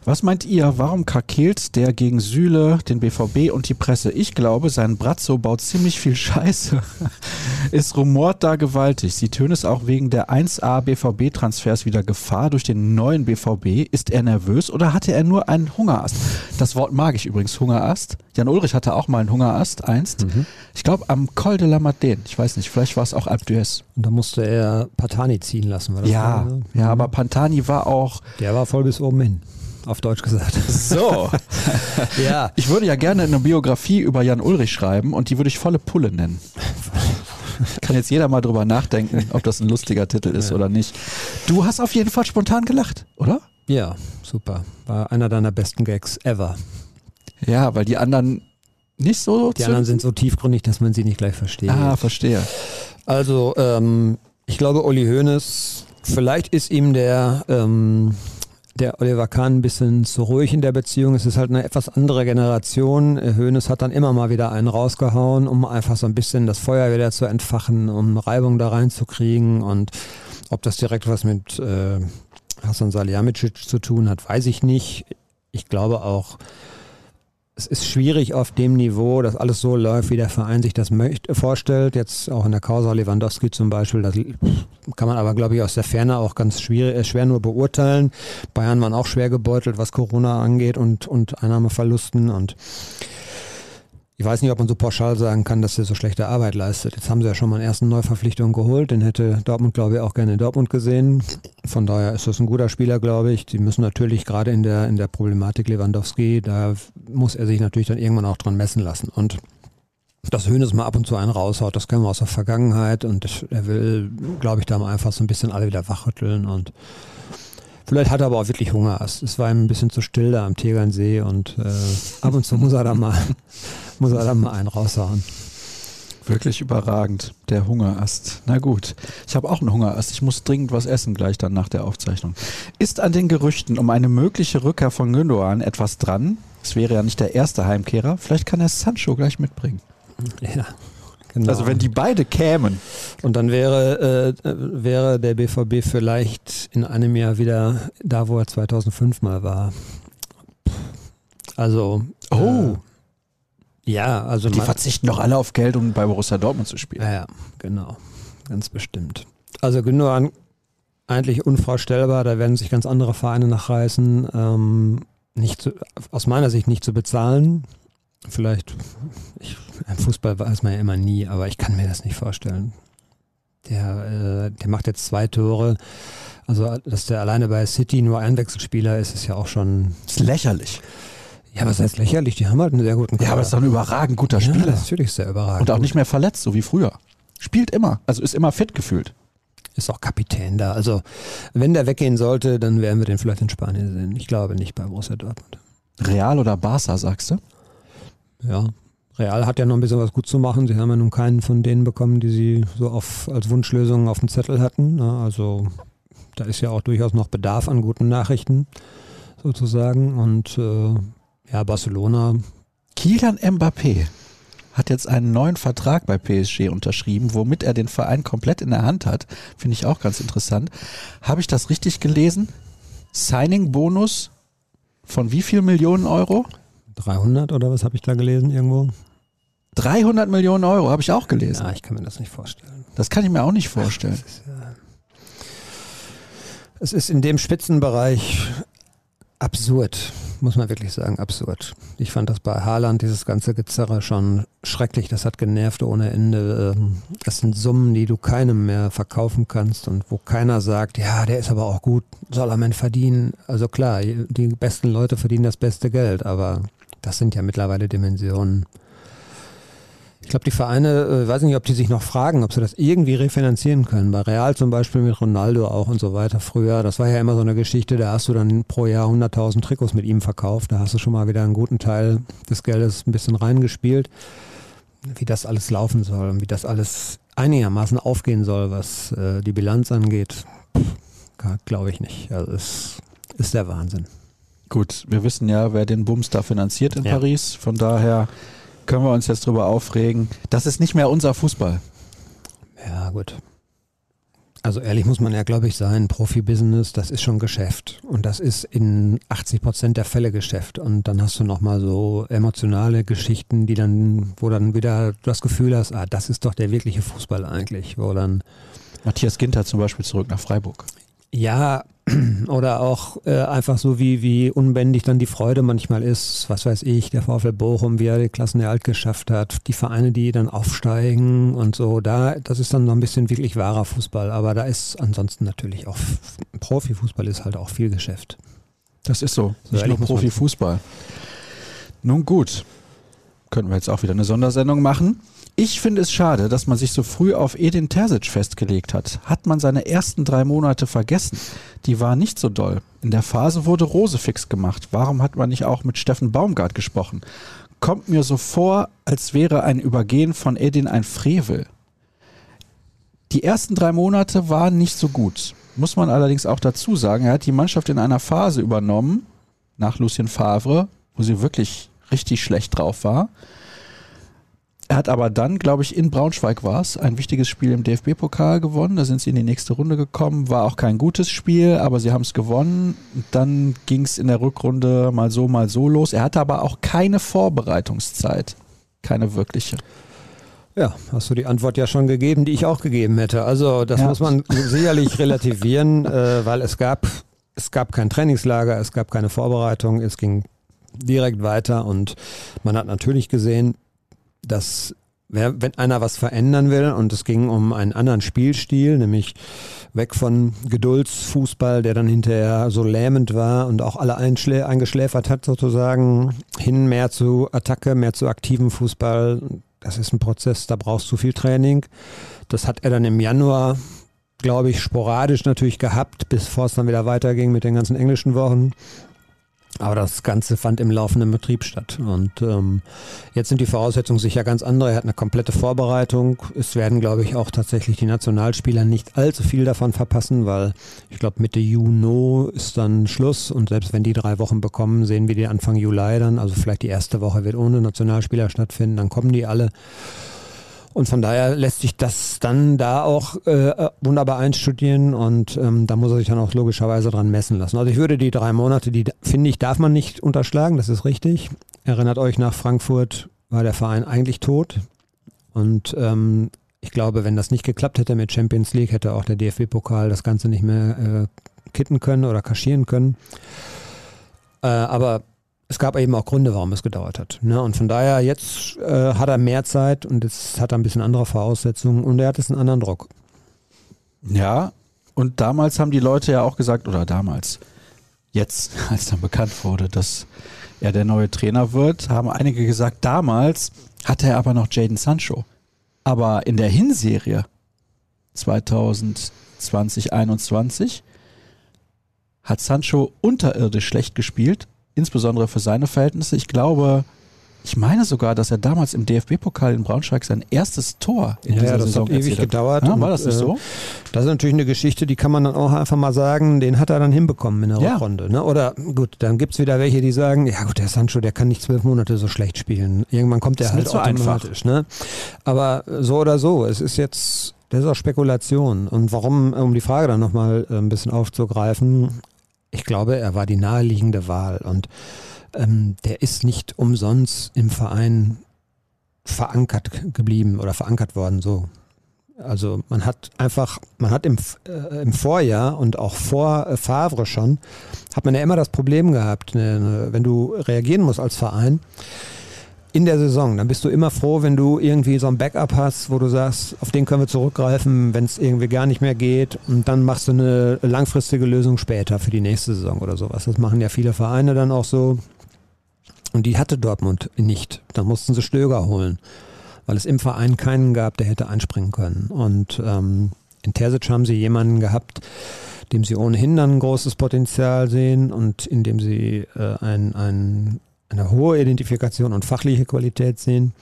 Was meint ihr, warum krakeelt der gegen Süle, den BVB und die Presse? Ich glaube, sein Bratzo baut ziemlich viel Scheiße. es rumort da gewaltig. Sie tönen es auch wegen der 1A BVB-Transfers wieder Gefahr durch den neuen BVB. Ist er nervös oder hatte er nur einen Hungerast? Das Wort mag ich übrigens, Hungerast. Jan Ulrich hatte auch mal einen Hungerast einst. Mhm. Ich glaube am Col de la Madeleine. Ich weiß nicht, vielleicht war es auch Alp d'Huez. Und da musste er Pantani ziehen lassen. War das ja, so? ja, mhm. aber Pantani war auch... Der war voll bis oben hin auf Deutsch gesagt. So. ja. Ich würde ja gerne eine Biografie über Jan Ulrich schreiben und die würde ich volle Pulle nennen. Kann jetzt jeder mal drüber nachdenken, ob das ein lustiger Titel ist ja. oder nicht. Du hast auf jeden Fall spontan gelacht, oder? Ja, super. War einer deiner besten Gags ever. Ja, weil die anderen nicht so. Die anderen sind so tiefgründig, dass man sie nicht gleich versteht. Ah, verstehe. Also, ähm, ich glaube, Uli Hoeneß, vielleicht ist ihm der ähm, der Oliver Kahn ein bisschen zu ruhig in der Beziehung. Es ist halt eine etwas andere Generation. Hönes hat dann immer mal wieder einen rausgehauen, um einfach so ein bisschen das Feuer wieder zu entfachen, um Reibung da reinzukriegen. Und ob das direkt was mit äh, Hassan Salihamidzic zu tun hat, weiß ich nicht. Ich glaube auch, es ist schwierig auf dem Niveau, dass alles so läuft, wie der Verein sich das möchte, vorstellt. Jetzt auch in der Causa Lewandowski zum Beispiel, das kann man aber, glaube ich, aus der Ferne auch ganz schwierig, äh, schwer nur beurteilen. Bayern waren auch schwer gebeutelt, was Corona angeht und, und Einnahmeverlusten und ich weiß nicht, ob man so pauschal sagen kann, dass er so schlechte Arbeit leistet. Jetzt haben sie ja schon mal einen ersten Neuverpflichtung geholt. Den hätte Dortmund, glaube ich, auch gerne in Dortmund gesehen. Von daher ist das ein guter Spieler, glaube ich. Sie müssen natürlich gerade in der, in der Problematik Lewandowski, da muss er sich natürlich dann irgendwann auch dran messen lassen. Und dass Hönes mal ab und zu einen raushaut, das kennen wir aus der Vergangenheit. Und er will, glaube ich, da mal einfach so ein bisschen alle wieder wachrütteln und Vielleicht hat er aber auch wirklich Hunger. Es war ihm ein bisschen zu still da am Tegernsee und äh, ab und zu muss er da mal, muss er da mal einen raushauen. Wirklich überragend, der Hungerast. Na gut, ich habe auch einen Hungerast. Ich muss dringend was essen gleich dann nach der Aufzeichnung. Ist an den Gerüchten um eine mögliche Rückkehr von Gündogan etwas dran? Es wäre ja nicht der erste Heimkehrer. Vielleicht kann er Sancho gleich mitbringen. Ja, Genau. Also wenn die beide kämen. Und dann wäre, äh, wäre der BVB vielleicht in einem Jahr wieder da, wo er 2005 mal war. Also. Oh. Äh, ja, also. Die verzichten doch alle auf Geld, um bei Borussia Dortmund zu spielen. Ja, ja genau. Ganz bestimmt. Also Gündogan eigentlich unvorstellbar. Da werden sich ganz andere Vereine nachreißen. Ähm, nicht zu, aus meiner Sicht nicht zu bezahlen. Vielleicht, ich, im Fußball weiß man ja immer nie, aber ich kann mir das nicht vorstellen. Der, äh, der macht jetzt zwei Tore. Also, dass der alleine bei City nur Einwechselspieler ist, ist ja auch schon. Das ist lächerlich. Ja, was heißt lächerlich? Die haben halt einen sehr guten Kader. Ja, aber ist doch ein überragend guter ja, Spieler. natürlich sehr überragend. Und auch nicht mehr verletzt, so wie früher. Spielt immer. Also ist immer fit gefühlt. Ist auch Kapitän da. Also, wenn der weggehen sollte, dann werden wir den vielleicht in Spanien sehen. Ich glaube nicht bei Borussia Dortmund. Real oder Barca, sagst du? Ja, Real hat ja noch ein bisschen was gut zu machen. Sie haben ja nun keinen von denen bekommen, die sie so auf, als Wunschlösung auf dem Zettel hatten. Ne? Also da ist ja auch durchaus noch Bedarf an guten Nachrichten sozusagen. Und äh, ja, Barcelona. Kilian Mbappé hat jetzt einen neuen Vertrag bei PSG unterschrieben, womit er den Verein komplett in der Hand hat. Finde ich auch ganz interessant. Habe ich das richtig gelesen? Signing-Bonus von wie viel Millionen Euro? 300 oder was habe ich da gelesen irgendwo? 300 Millionen Euro habe ich auch gelesen. Ja, ich kann mir das nicht vorstellen. Das kann ich mir auch nicht vorstellen. Ach, ist, ja, es ist in dem Spitzenbereich absurd, muss man wirklich sagen, absurd. Ich fand das bei Haaland, dieses ganze Gezerre schon schrecklich. Das hat genervt ohne Ende. Ähm, das sind Summen, die du keinem mehr verkaufen kannst und wo keiner sagt, ja, der ist aber auch gut, soll er man verdienen. Also klar, die besten Leute verdienen das beste Geld, aber das sind ja mittlerweile Dimensionen. Ich glaube, die Vereine, äh, weiß nicht, ob die sich noch fragen, ob sie das irgendwie refinanzieren können. Bei Real zum Beispiel mit Ronaldo auch und so weiter früher. Das war ja immer so eine Geschichte, da hast du dann pro Jahr 100.000 Trikots mit ihm verkauft. Da hast du schon mal wieder einen guten Teil des Geldes ein bisschen reingespielt. Wie das alles laufen soll und wie das alles einigermaßen aufgehen soll, was äh, die Bilanz angeht, glaube ich nicht. Also es ist der Wahnsinn. Gut, wir wissen ja, wer den Bums da finanziert in ja. Paris. Von daher können wir uns jetzt drüber aufregen. Das ist nicht mehr unser Fußball. Ja, gut. Also ehrlich muss man ja, glaube ich, sein, Profibusiness, das ist schon Geschäft. Und das ist in 80 Prozent der Fälle Geschäft. Und dann hast du nochmal so emotionale Geschichten, die dann, wo dann wieder du das Gefühl hast, ah, das ist doch der wirkliche Fußball eigentlich, wo dann. Matthias Ginter zum Beispiel zurück nach Freiburg. Ja, oder auch äh, einfach so wie, wie unbändig dann die Freude manchmal ist, was weiß ich, der VfL Bochum, wie er die Klassenerhalt geschafft hat, die Vereine, die dann aufsteigen und so, da, das ist dann noch ein bisschen wirklich wahrer Fußball, aber da ist ansonsten natürlich auch, Profifußball ist halt auch viel Geschäft. Das ist so, so nicht nur Profifußball. Nun gut, könnten wir jetzt auch wieder eine Sondersendung machen. Ich finde es schade, dass man sich so früh auf Edin Terzic festgelegt hat. Hat man seine ersten drei Monate vergessen? Die waren nicht so doll. In der Phase wurde Rose fix gemacht. Warum hat man nicht auch mit Steffen Baumgart gesprochen? Kommt mir so vor, als wäre ein Übergehen von Edin ein Frevel. Die ersten drei Monate waren nicht so gut. Muss man allerdings auch dazu sagen, er hat die Mannschaft in einer Phase übernommen, nach Lucien Favre, wo sie wirklich richtig schlecht drauf war. Er hat aber dann, glaube ich, in Braunschweig war es, ein wichtiges Spiel im DFB-Pokal gewonnen. Da sind sie in die nächste Runde gekommen. War auch kein gutes Spiel, aber sie haben es gewonnen. Dann ging es in der Rückrunde mal so, mal so los. Er hatte aber auch keine Vorbereitungszeit. Keine wirkliche. Ja, hast du die Antwort ja schon gegeben, die ich auch gegeben hätte. Also das ja. muss man sicherlich relativieren, äh, weil es gab, es gab kein Trainingslager, es gab keine Vorbereitung, es ging direkt weiter und man hat natürlich gesehen, dass wenn einer was verändern will und es ging um einen anderen Spielstil, nämlich weg von Geduldsfußball, der dann hinterher so lähmend war und auch alle eingeschläfert hat sozusagen, hin mehr zu Attacke, mehr zu aktivem Fußball. Das ist ein Prozess, da brauchst du viel Training. Das hat er dann im Januar, glaube ich, sporadisch natürlich gehabt, bevor es dann wieder weiterging mit den ganzen englischen Wochen. Aber das Ganze fand im laufenden Betrieb statt. Und ähm, jetzt sind die Voraussetzungen sicher ganz andere. Er hat eine komplette Vorbereitung. Es werden, glaube ich, auch tatsächlich die Nationalspieler nicht allzu viel davon verpassen, weil ich glaube, Mitte Juni ist dann Schluss. Und selbst wenn die drei Wochen bekommen, sehen wir die Anfang Juli dann. Also vielleicht die erste Woche wird ohne Nationalspieler stattfinden. Dann kommen die alle. Und von daher lässt sich das dann da auch äh, wunderbar einstudieren und ähm, da muss er sich dann auch logischerweise dran messen lassen. Also ich würde die drei Monate, die finde ich, darf man nicht unterschlagen, das ist richtig. Erinnert euch, nach Frankfurt war der Verein eigentlich tot. Und ähm, ich glaube, wenn das nicht geklappt hätte mit Champions League, hätte auch der DFB-Pokal das Ganze nicht mehr äh, kitten können oder kaschieren können. Äh, aber es gab eben auch Gründe, warum es gedauert hat. Ne? Und von daher, jetzt äh, hat er mehr Zeit und jetzt hat er ein bisschen andere Voraussetzungen und er hat jetzt einen anderen Druck. Ja, und damals haben die Leute ja auch gesagt, oder damals, jetzt, als dann bekannt wurde, dass er der neue Trainer wird, haben einige gesagt, damals hatte er aber noch Jaden Sancho. Aber in der Hinserie 2020, 2021 hat Sancho unterirdisch schlecht gespielt insbesondere für seine Verhältnisse. Ich glaube, ich meine sogar, dass er damals im DFB-Pokal in Braunschweig sein erstes Tor in ja, dieser ja, das Saison hat ewig gedauert. Ja, war das nicht so? Äh, das ist natürlich eine Geschichte, die kann man dann auch einfach mal sagen, den hat er dann hinbekommen in der ja. Rückrunde. Ne? Oder gut, dann gibt es wieder welche, die sagen, ja gut, der Sancho, der kann nicht zwölf Monate so schlecht spielen. Irgendwann kommt der halt so automatisch. Ne? Aber so oder so, es ist jetzt, das ist auch Spekulation. Und warum, um die Frage dann nochmal äh, ein bisschen aufzugreifen, ich glaube, er war die naheliegende Wahl und ähm, der ist nicht umsonst im Verein verankert geblieben oder verankert worden so. Also man hat einfach, man hat im, äh, im Vorjahr und auch vor äh, Favre schon, hat man ja immer das Problem gehabt, ne, ne, wenn du reagieren musst als Verein, in der Saison. Dann bist du immer froh, wenn du irgendwie so ein Backup hast, wo du sagst, auf den können wir zurückgreifen, wenn es irgendwie gar nicht mehr geht. Und dann machst du eine langfristige Lösung später für die nächste Saison oder sowas. Das machen ja viele Vereine dann auch so. Und die hatte Dortmund nicht. Da mussten sie Stöger holen, weil es im Verein keinen gab, der hätte einspringen können. Und ähm, in Terzic haben sie jemanden gehabt, dem sie ohnehin dann ein großes Potenzial sehen und in dem sie äh, ein, ein eine hohe Identifikation und fachliche Qualität sehen.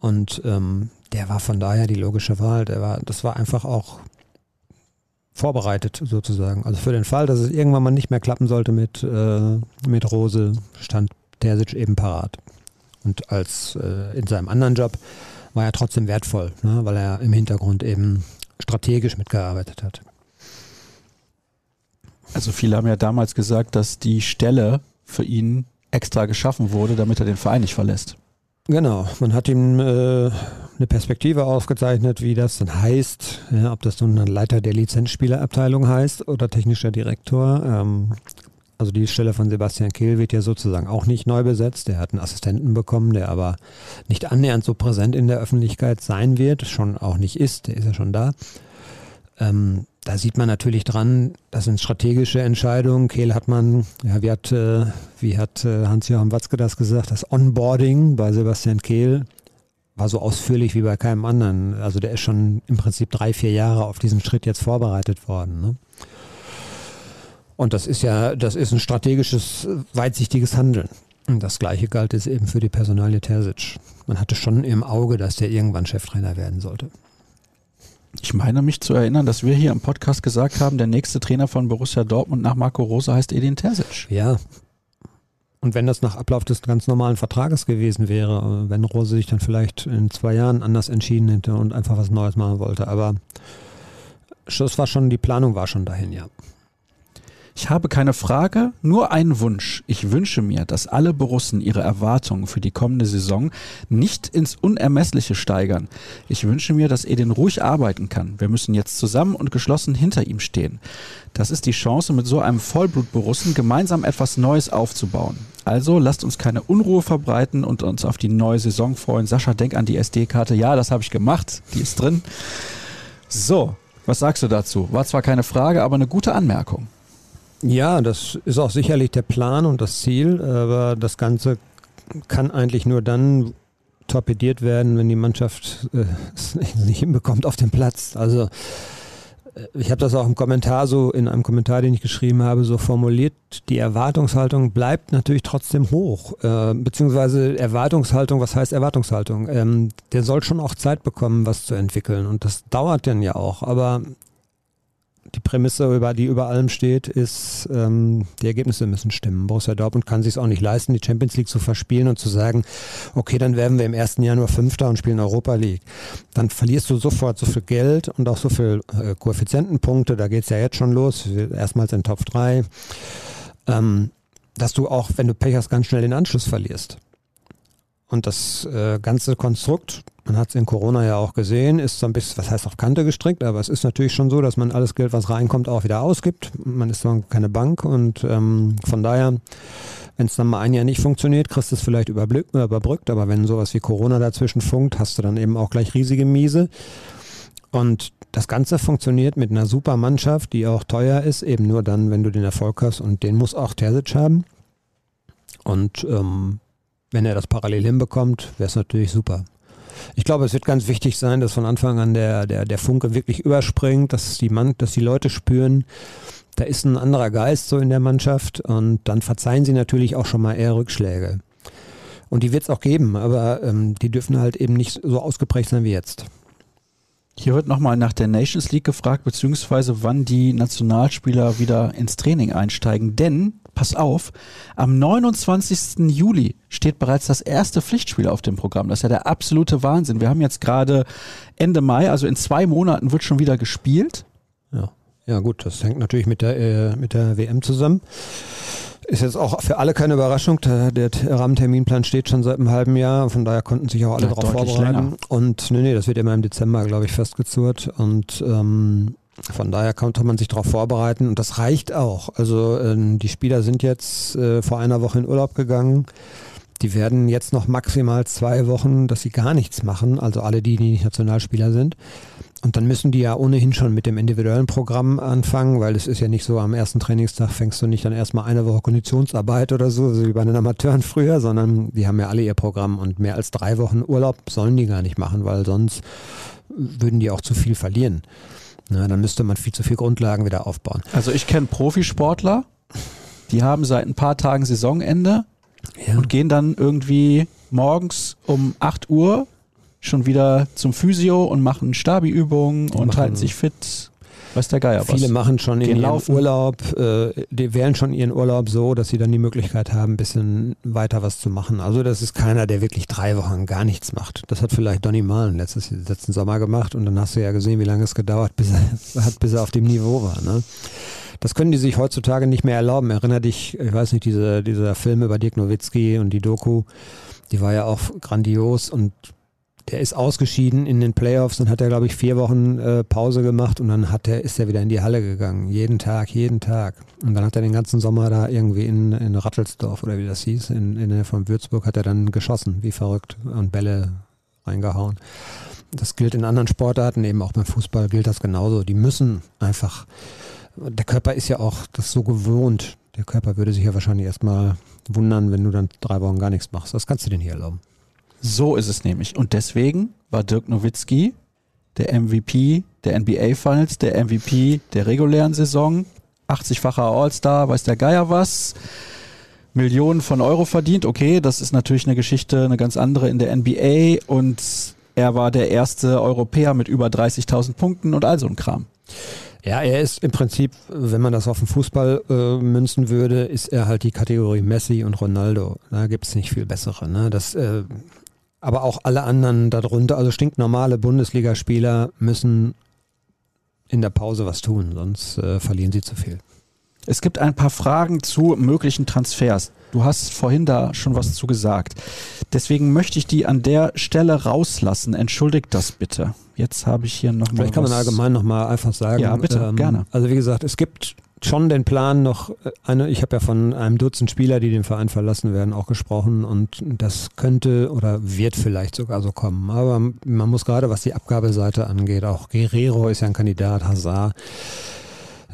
Und ähm, der war von daher die logische Wahl. Der war, das war einfach auch vorbereitet sozusagen. Also für den Fall, dass es irgendwann mal nicht mehr klappen sollte mit, äh, mit Rose, stand Terzic eben parat. Und als äh, in seinem anderen Job war er trotzdem wertvoll, ne, weil er im Hintergrund eben strategisch mitgearbeitet hat. Also viele haben ja damals gesagt, dass die Stelle für ihn extra geschaffen wurde, damit er den Verein nicht verlässt. Genau, man hat ihm äh, eine Perspektive aufgezeichnet, wie das dann heißt, ja, ob das nun ein Leiter der Lizenzspielerabteilung heißt oder technischer Direktor. Ähm, also die Stelle von Sebastian Kehl wird ja sozusagen auch nicht neu besetzt. Der hat einen Assistenten bekommen, der aber nicht annähernd so präsent in der Öffentlichkeit sein wird, schon auch nicht ist, der ist ja schon da. Ähm, da sieht man natürlich dran, das sind strategische Entscheidungen. Kehl hat man, ja, wie hat, äh, wie hat äh, Hans-Joachim Watzke das gesagt, das Onboarding bei Sebastian Kehl war so ausführlich wie bei keinem anderen. Also der ist schon im Prinzip drei, vier Jahre auf diesen Schritt jetzt vorbereitet worden. Ne? Und das ist ja, das ist ein strategisches, weitsichtiges Handeln. Und das gleiche galt es eben für die Personalie Terzic. Man hatte schon im Auge, dass der irgendwann Cheftrainer werden sollte. Ich meine mich zu erinnern, dass wir hier im Podcast gesagt haben, der nächste Trainer von Borussia Dortmund nach Marco Rose heißt Edin Terzic. Ja. Und wenn das nach Ablauf des ganz normalen Vertrages gewesen wäre, wenn Rose sich dann vielleicht in zwei Jahren anders entschieden hätte und einfach was Neues machen wollte. Aber das war schon, die Planung war schon dahin, ja. Ich habe keine Frage, nur einen Wunsch. Ich wünsche mir, dass alle Borussen ihre Erwartungen für die kommende Saison nicht ins Unermessliche steigern. Ich wünsche mir, dass Edin ruhig arbeiten kann. Wir müssen jetzt zusammen und geschlossen hinter ihm stehen. Das ist die Chance, mit so einem Vollblut-Borussen gemeinsam etwas Neues aufzubauen. Also lasst uns keine Unruhe verbreiten und uns auf die neue Saison freuen. Sascha, denk an die SD-Karte. Ja, das habe ich gemacht. Die ist drin. So, was sagst du dazu? War zwar keine Frage, aber eine gute Anmerkung. Ja, das ist auch sicherlich der Plan und das Ziel, aber das Ganze kann eigentlich nur dann torpediert werden, wenn die Mannschaft äh, es nicht hinbekommt auf dem Platz. Also ich habe das auch im Kommentar so, in einem Kommentar, den ich geschrieben habe, so formuliert, die Erwartungshaltung bleibt natürlich trotzdem hoch. Äh, beziehungsweise Erwartungshaltung, was heißt Erwartungshaltung? Ähm, der soll schon auch Zeit bekommen, was zu entwickeln. Und das dauert dann ja auch. Aber die Prämisse, über die über allem steht, ist, ähm, die Ergebnisse müssen stimmen. Borussia Dortmund kann sich auch nicht leisten, die Champions League zu verspielen und zu sagen, okay, dann werden wir im ersten Jahr nur Fünfter und spielen Europa League. Dann verlierst du sofort so viel Geld und auch so viel äh, Koeffizientenpunkte, da geht's ja jetzt schon los, erstmals in Top 3, ähm, dass du auch, wenn du Pech hast, ganz schnell den Anschluss verlierst. Und das äh, ganze Konstrukt, man hat es in Corona ja auch gesehen, ist so ein bisschen, was heißt auf Kante gestrickt, aber es ist natürlich schon so, dass man alles Geld, was reinkommt, auch wieder ausgibt. Man ist zwar keine Bank und ähm, von daher, wenn es dann mal ein Jahr nicht funktioniert, kriegst du es vielleicht überbrückt, aber wenn sowas wie Corona dazwischen funkt, hast du dann eben auch gleich riesige Miese. Und das Ganze funktioniert mit einer super Mannschaft, die auch teuer ist, eben nur dann, wenn du den Erfolg hast und den muss auch Terzic haben. Und ähm, wenn er das parallel hinbekommt, wäre es natürlich super. Ich glaube, es wird ganz wichtig sein, dass von Anfang an der, der, der Funke wirklich überspringt, dass die, Mann, dass die Leute spüren, da ist ein anderer Geist so in der Mannschaft und dann verzeihen sie natürlich auch schon mal eher Rückschläge. Und die wird es auch geben, aber ähm, die dürfen halt eben nicht so ausgeprägt sein wie jetzt. Hier wird nochmal nach der Nations League gefragt, beziehungsweise wann die Nationalspieler wieder ins Training einsteigen. Denn pass auf, am 29. Juli steht bereits das erste Pflichtspiel auf dem Programm. Das ist ja der absolute Wahnsinn. Wir haben jetzt gerade Ende Mai, also in zwei Monaten wird schon wieder gespielt. Ja, ja gut, das hängt natürlich mit der, äh, mit der WM zusammen. Ist jetzt auch für alle keine Überraschung. Der, der Rahmenterminplan steht schon seit einem halben Jahr. Von daher konnten sich auch alle ja, darauf vorbereiten. Länger. Und nee, nee, das wird immer im Dezember, glaube ich, festgezurrt. Und ähm, von daher konnte man sich darauf vorbereiten und das reicht auch. Also ähm, die Spieler sind jetzt äh, vor einer Woche in Urlaub gegangen. Die werden jetzt noch maximal zwei Wochen, dass sie gar nichts machen, also alle die, die nicht Nationalspieler sind. Und dann müssen die ja ohnehin schon mit dem individuellen Programm anfangen, weil es ist ja nicht so, am ersten Trainingstag fängst du nicht dann erstmal eine Woche Konditionsarbeit oder so wie bei den Amateuren früher, sondern die haben ja alle ihr Programm und mehr als drei Wochen Urlaub sollen die gar nicht machen, weil sonst würden die auch zu viel verlieren. Na, dann müsste man viel zu viel Grundlagen wieder aufbauen. Also ich kenne Profisportler, die haben seit ein paar Tagen Saisonende ja. und gehen dann irgendwie morgens um 8 Uhr schon wieder zum Physio und machen Stabi-Übungen und halten sich fit. Weiß der Geier Viele was. machen schon in ihren laufen. Urlaub, äh, die wählen schon ihren Urlaub so, dass sie dann die Möglichkeit haben, ein bisschen weiter was zu machen. Also das ist keiner, der wirklich drei Wochen gar nichts macht. Das hat vielleicht Donny Malen letztes, letzten Sommer gemacht und dann hast du ja gesehen, wie lange es gedauert bis er, hat, bis er auf dem Niveau war. Ne? Das können die sich heutzutage nicht mehr erlauben. Erinner dich, ich weiß nicht, diese, dieser Film über Dirk Nowitzki und die Doku, die war ja auch grandios und der ist ausgeschieden in den Playoffs, dann hat er, glaube ich, vier Wochen äh, Pause gemacht und dann hat er, ist er wieder in die Halle gegangen. Jeden Tag, jeden Tag. Und dann hat er den ganzen Sommer da irgendwie in, in Rattelsdorf oder wie das hieß, in, in der von Würzburg, hat er dann geschossen, wie verrückt, und Bälle reingehauen. Das gilt in anderen Sportarten, eben auch beim Fußball gilt das genauso. Die müssen einfach, der Körper ist ja auch das so gewohnt. Der Körper würde sich ja wahrscheinlich erstmal wundern, wenn du dann drei Wochen gar nichts machst. Das kannst du denn hier erlauben. So ist es nämlich. Und deswegen war Dirk Nowitzki der MVP der NBA Finals, der MVP der regulären Saison, 80-facher All-Star, weiß der Geier was. Millionen von Euro verdient. Okay, das ist natürlich eine Geschichte, eine ganz andere in der NBA und er war der erste Europäer mit über 30.000 Punkten und all so ein Kram. Ja, er ist im Prinzip, wenn man das auf den Fußball äh, münzen würde, ist er halt die Kategorie Messi und Ronaldo. Da gibt es nicht viel bessere. Ne? Das äh, aber auch alle anderen darunter, also stinknormale Bundesligaspieler müssen in der Pause was tun, sonst äh, verlieren sie zu viel. Es gibt ein paar Fragen zu möglichen Transfers. Du hast vorhin da schon was zu gesagt. Deswegen möchte ich die an der Stelle rauslassen. Entschuldigt das bitte. Jetzt habe ich hier nochmal. Vielleicht kann man allgemein nochmal einfach sagen. Ja, bitte, ähm, gerne. Also wie gesagt, es gibt schon den Plan noch äh, eine, ich habe ja von einem Dutzend Spieler, die den Verein verlassen werden, auch gesprochen und das könnte oder wird vielleicht sogar so kommen. Aber man muss gerade, was die Abgabeseite angeht, auch Guerrero ist ja ein Kandidat, Hazard.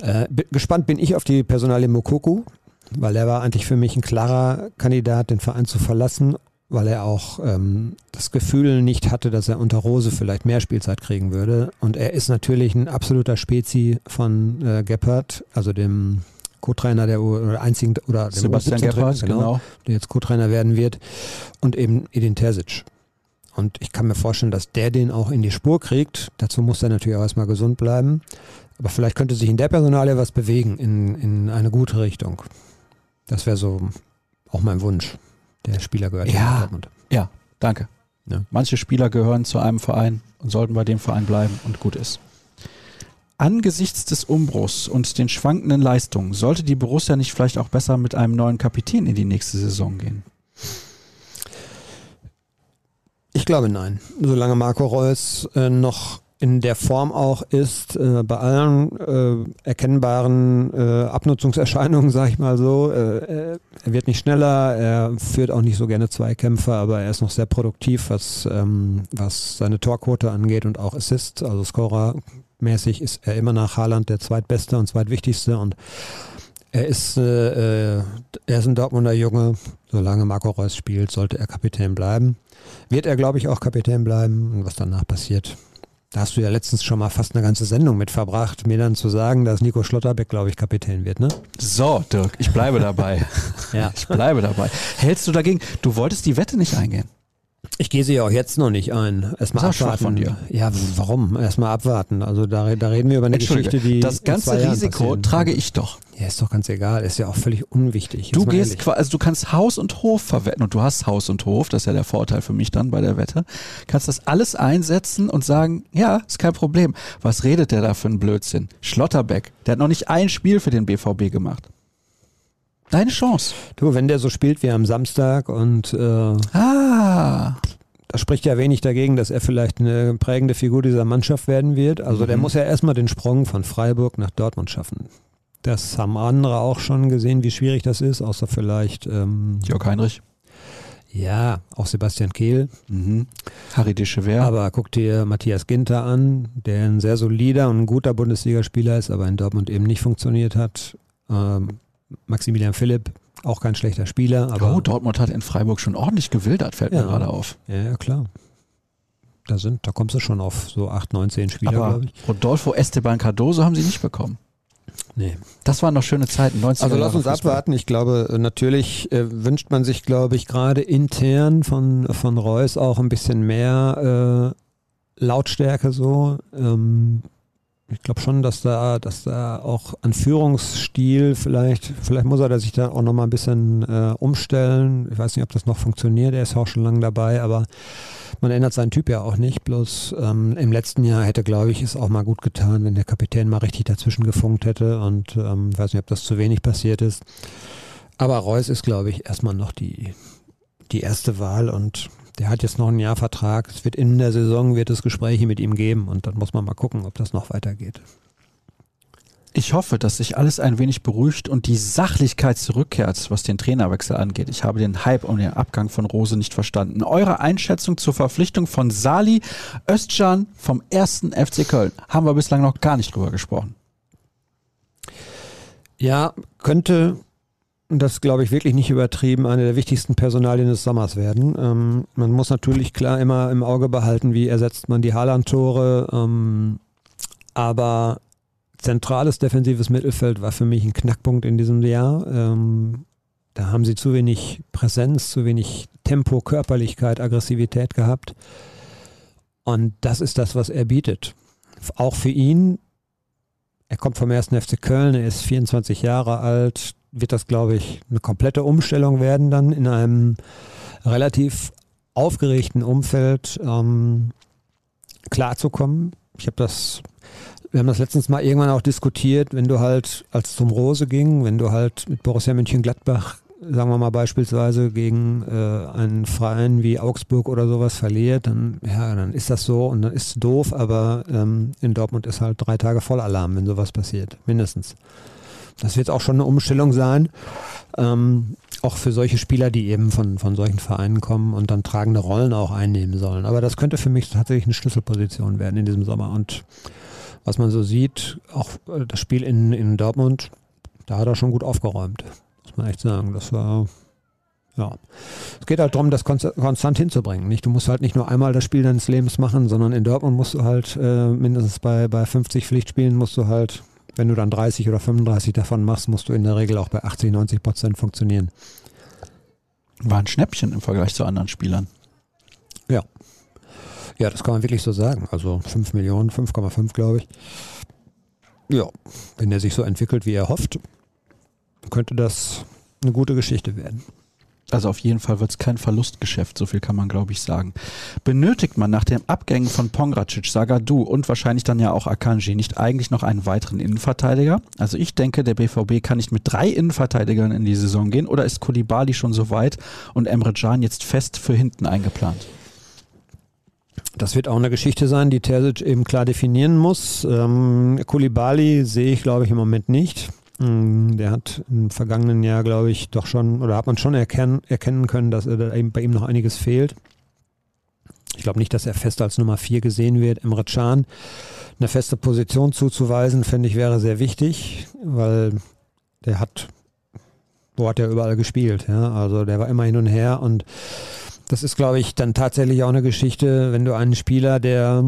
Äh, gespannt bin ich auf die Personalie Mokoku, weil er war eigentlich für mich ein klarer Kandidat, den Verein zu verlassen weil er auch ähm, das Gefühl nicht hatte, dass er unter Rose vielleicht mehr Spielzeit kriegen würde. Und er ist natürlich ein absoluter Spezi von äh, Gebhardt, also dem Co-Trainer der oder einzigen oder dem Sebastian Gebhardt, genau, genau, der jetzt Co-Trainer werden wird und eben Edin Terzic. Und ich kann mir vorstellen, dass der den auch in die Spur kriegt. Dazu muss er natürlich auch erstmal gesund bleiben. Aber vielleicht könnte sich in der Personalie was bewegen in, in eine gute Richtung. Das wäre so auch mein Wunsch. Der Spieler gehört ja, ja, danke. Ja. Manche Spieler gehören zu einem Verein und sollten bei dem Verein bleiben und gut ist. Angesichts des Umbruchs und den schwankenden Leistungen sollte die Borussia nicht vielleicht auch besser mit einem neuen Kapitän in die nächste Saison gehen? Ich glaube nein. Solange Marco Reus äh, noch in der Form auch ist, äh, bei allen äh, erkennbaren äh, Abnutzungserscheinungen, sag ich mal so. Äh, er wird nicht schneller, er führt auch nicht so gerne Zweikämpfe, aber er ist noch sehr produktiv, was, ähm, was seine Torquote angeht und auch Assist, also Scorer-mäßig ist er immer nach Haaland der zweitbeste und zweitwichtigste und er ist, äh, äh, er ist ein Dortmunder Junge. Solange Marco Reus spielt, sollte er Kapitän bleiben. Wird er, glaube ich, auch Kapitän bleiben. Und was danach passiert, da hast du ja letztens schon mal fast eine ganze Sendung mit verbracht, mir dann zu sagen, dass Nico Schlotterbeck, glaube ich, Kapitän wird, ne? So, Dirk, ich bleibe dabei. ja. Ich bleibe dabei. Hältst du dagegen? Du wolltest die Wette nicht eingehen. Ich gehe sie auch jetzt noch nicht ein. Erstmal abwarten. Von dir. Ja, warum? Erstmal abwarten. Also da, da reden wir über eine Geschichte, die. Das ganze Risiko trage ich doch. Ja, ist doch ganz egal. Ist ja auch völlig unwichtig. Du gehst quasi, also du kannst Haus und Hof verwetten und du hast Haus und Hof, das ist ja der Vorteil für mich dann bei der Wette. Kannst das alles einsetzen und sagen, ja, ist kein Problem. Was redet der da für ein Blödsinn? Schlotterbeck, der hat noch nicht ein Spiel für den BVB gemacht. Deine Chance. Du, wenn der so spielt wie am Samstag und äh, ah. da spricht ja wenig dagegen, dass er vielleicht eine prägende Figur dieser Mannschaft werden wird. Also mhm. der muss ja erstmal den Sprung von Freiburg nach Dortmund schaffen. Das haben andere auch schon gesehen, wie schwierig das ist, außer vielleicht ähm, Jörg Heinrich. Ja, auch Sebastian Kehl. Mhm. Harry de Chever. Aber guck dir Matthias Ginter an, der ein sehr solider und ein guter Bundesligaspieler ist, aber in Dortmund eben nicht funktioniert hat. Ähm, Maximilian Philipp, auch kein schlechter Spieler. Aber oh, Dortmund hat in Freiburg schon ordentlich gewildert, fällt ja, mir gerade auf. Ja, ja, klar. Da sind, da kommst du schon auf so 8, 9, 10 Spieler, glaube ich. Rodolfo Esteban Cardoso haben sie nicht bekommen. Nee. Das waren noch schöne Zeiten, 90 Also lass uns Fußball. abwarten. Ich glaube, äh, natürlich äh, wünscht man sich, glaube ich, gerade intern von, von Reus auch ein bisschen mehr äh, Lautstärke so. Ähm, ich glaube schon, dass da, dass da auch an Führungsstil vielleicht, vielleicht muss er sich da auch nochmal ein bisschen äh, umstellen. Ich weiß nicht, ob das noch funktioniert. Er ist auch schon lange dabei, aber man ändert seinen Typ ja auch nicht. Bloß ähm, im letzten Jahr hätte, glaube ich, es auch mal gut getan, wenn der Kapitän mal richtig dazwischen gefunkt hätte. Und ähm, ich weiß nicht, ob das zu wenig passiert ist. Aber Reus ist, glaube ich, erstmal noch die, die erste Wahl und der hat jetzt noch ein Jahr Vertrag. Es wird in der Saison wird es Gespräche mit ihm geben und dann muss man mal gucken, ob das noch weitergeht. Ich hoffe, dass sich alles ein wenig beruhigt und die Sachlichkeit zurückkehrt, was den Trainerwechsel angeht. Ich habe den Hype um den Abgang von Rose nicht verstanden. Eure Einschätzung zur Verpflichtung von Sali Özcan vom ersten FC Köln haben wir bislang noch gar nicht drüber gesprochen. Ja, könnte das glaube ich wirklich nicht übertrieben, eine der wichtigsten Personalien des Sommers werden. Ähm, man muss natürlich klar immer im Auge behalten, wie ersetzt man die Haaland-Tore. Ähm, aber zentrales defensives Mittelfeld war für mich ein Knackpunkt in diesem Jahr. Ähm, da haben sie zu wenig Präsenz, zu wenig Tempo, Körperlichkeit, Aggressivität gehabt. Und das ist das, was er bietet. Auch für ihn. Er kommt vom ersten FC Köln, er ist 24 Jahre alt, wird das, glaube ich, eine komplette Umstellung werden dann in einem relativ aufgeregten Umfeld ähm, klarzukommen. Ich habe das, wir haben das letztens mal irgendwann auch diskutiert, wenn du halt, als es um Rose ging, wenn du halt mit Borussia Mönchengladbach, sagen wir mal beispielsweise, gegen äh, einen Verein wie Augsburg oder sowas verliert, dann, ja, dann ist das so und dann ist es doof, aber ähm, in Dortmund ist halt drei Tage Vollalarm, wenn sowas passiert, mindestens. Das wird auch schon eine Umstellung sein. Ähm, auch für solche Spieler, die eben von, von solchen Vereinen kommen und dann tragende Rollen auch einnehmen sollen. Aber das könnte für mich tatsächlich eine Schlüsselposition werden in diesem Sommer. Und was man so sieht, auch äh, das Spiel in, in Dortmund, da hat er schon gut aufgeräumt, muss man echt sagen. Das war Ja. Es geht halt darum, das konstant hinzubringen. Nicht? Du musst halt nicht nur einmal das Spiel deines Lebens machen, sondern in Dortmund musst du halt äh, mindestens bei, bei 50 Pflichtspielen musst du halt, wenn du dann 30 oder 35 davon machst, musst du in der Regel auch bei 80, 90 Prozent funktionieren. War ein Schnäppchen im Vergleich zu anderen Spielern. Ja. Ja, das kann man wirklich so sagen. Also 5 Millionen, 5,5 glaube ich. Ja, wenn er sich so entwickelt, wie er hofft, könnte das eine gute Geschichte werden. Also auf jeden Fall wird es kein Verlustgeschäft, so viel kann man glaube ich sagen. Benötigt man nach den Abgängen von Pongracic, Sagadu und wahrscheinlich dann ja auch Akanji nicht eigentlich noch einen weiteren Innenverteidiger? Also ich denke, der BVB kann nicht mit drei Innenverteidigern in die Saison gehen oder ist Kulibali schon so weit und Emre Can jetzt fest für hinten eingeplant? Das wird auch eine Geschichte sein, die Terzic eben klar definieren muss. Ähm, Kulibali sehe ich, glaube ich, im Moment nicht. Ähm, der hat im vergangenen Jahr, glaube ich, doch schon, oder hat man schon erkennen, erkennen können, dass da eben bei ihm noch einiges fehlt. Ich glaube nicht, dass er fest als Nummer 4 gesehen wird. Emre Can eine feste Position zuzuweisen, fände ich, wäre sehr wichtig, weil der hat, wo hat er überall gespielt? Ja? Also der war immer hin und her und das ist, glaube ich, dann tatsächlich auch eine Geschichte, wenn du einen Spieler, der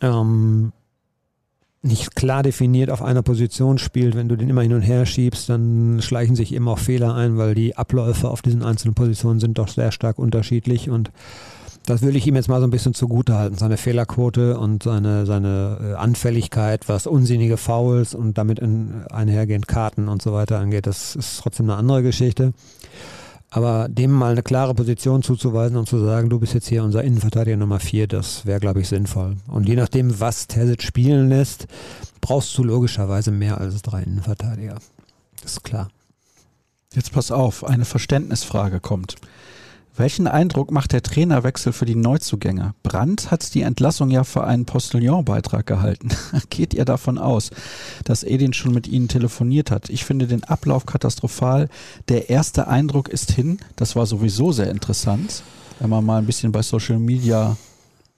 ähm, nicht klar definiert auf einer Position spielt, wenn du den immer hin und her schiebst, dann schleichen sich eben auch Fehler ein, weil die Abläufe auf diesen einzelnen Positionen sind doch sehr stark unterschiedlich und das will ich ihm jetzt mal so ein bisschen zugute halten. Seine Fehlerquote und seine, seine äh, Anfälligkeit, was unsinnige Fouls und damit in, einhergehend Karten und so weiter angeht, das ist trotzdem eine andere Geschichte. Aber dem mal eine klare Position zuzuweisen und zu sagen, du bist jetzt hier unser Innenverteidiger Nummer 4, das wäre, glaube ich, sinnvoll. Und je nachdem, was Terzic spielen lässt, brauchst du logischerweise mehr als drei Innenverteidiger. Das ist klar. Jetzt pass auf, eine Verständnisfrage kommt. Welchen Eindruck macht der Trainerwechsel für die Neuzugänge? Brandt hat die Entlassung ja für einen Postillon-Beitrag gehalten. Geht ihr davon aus, dass Edin schon mit Ihnen telefoniert hat? Ich finde den Ablauf katastrophal. Der erste Eindruck ist hin. Das war sowieso sehr interessant, wenn man mal ein bisschen bei Social Media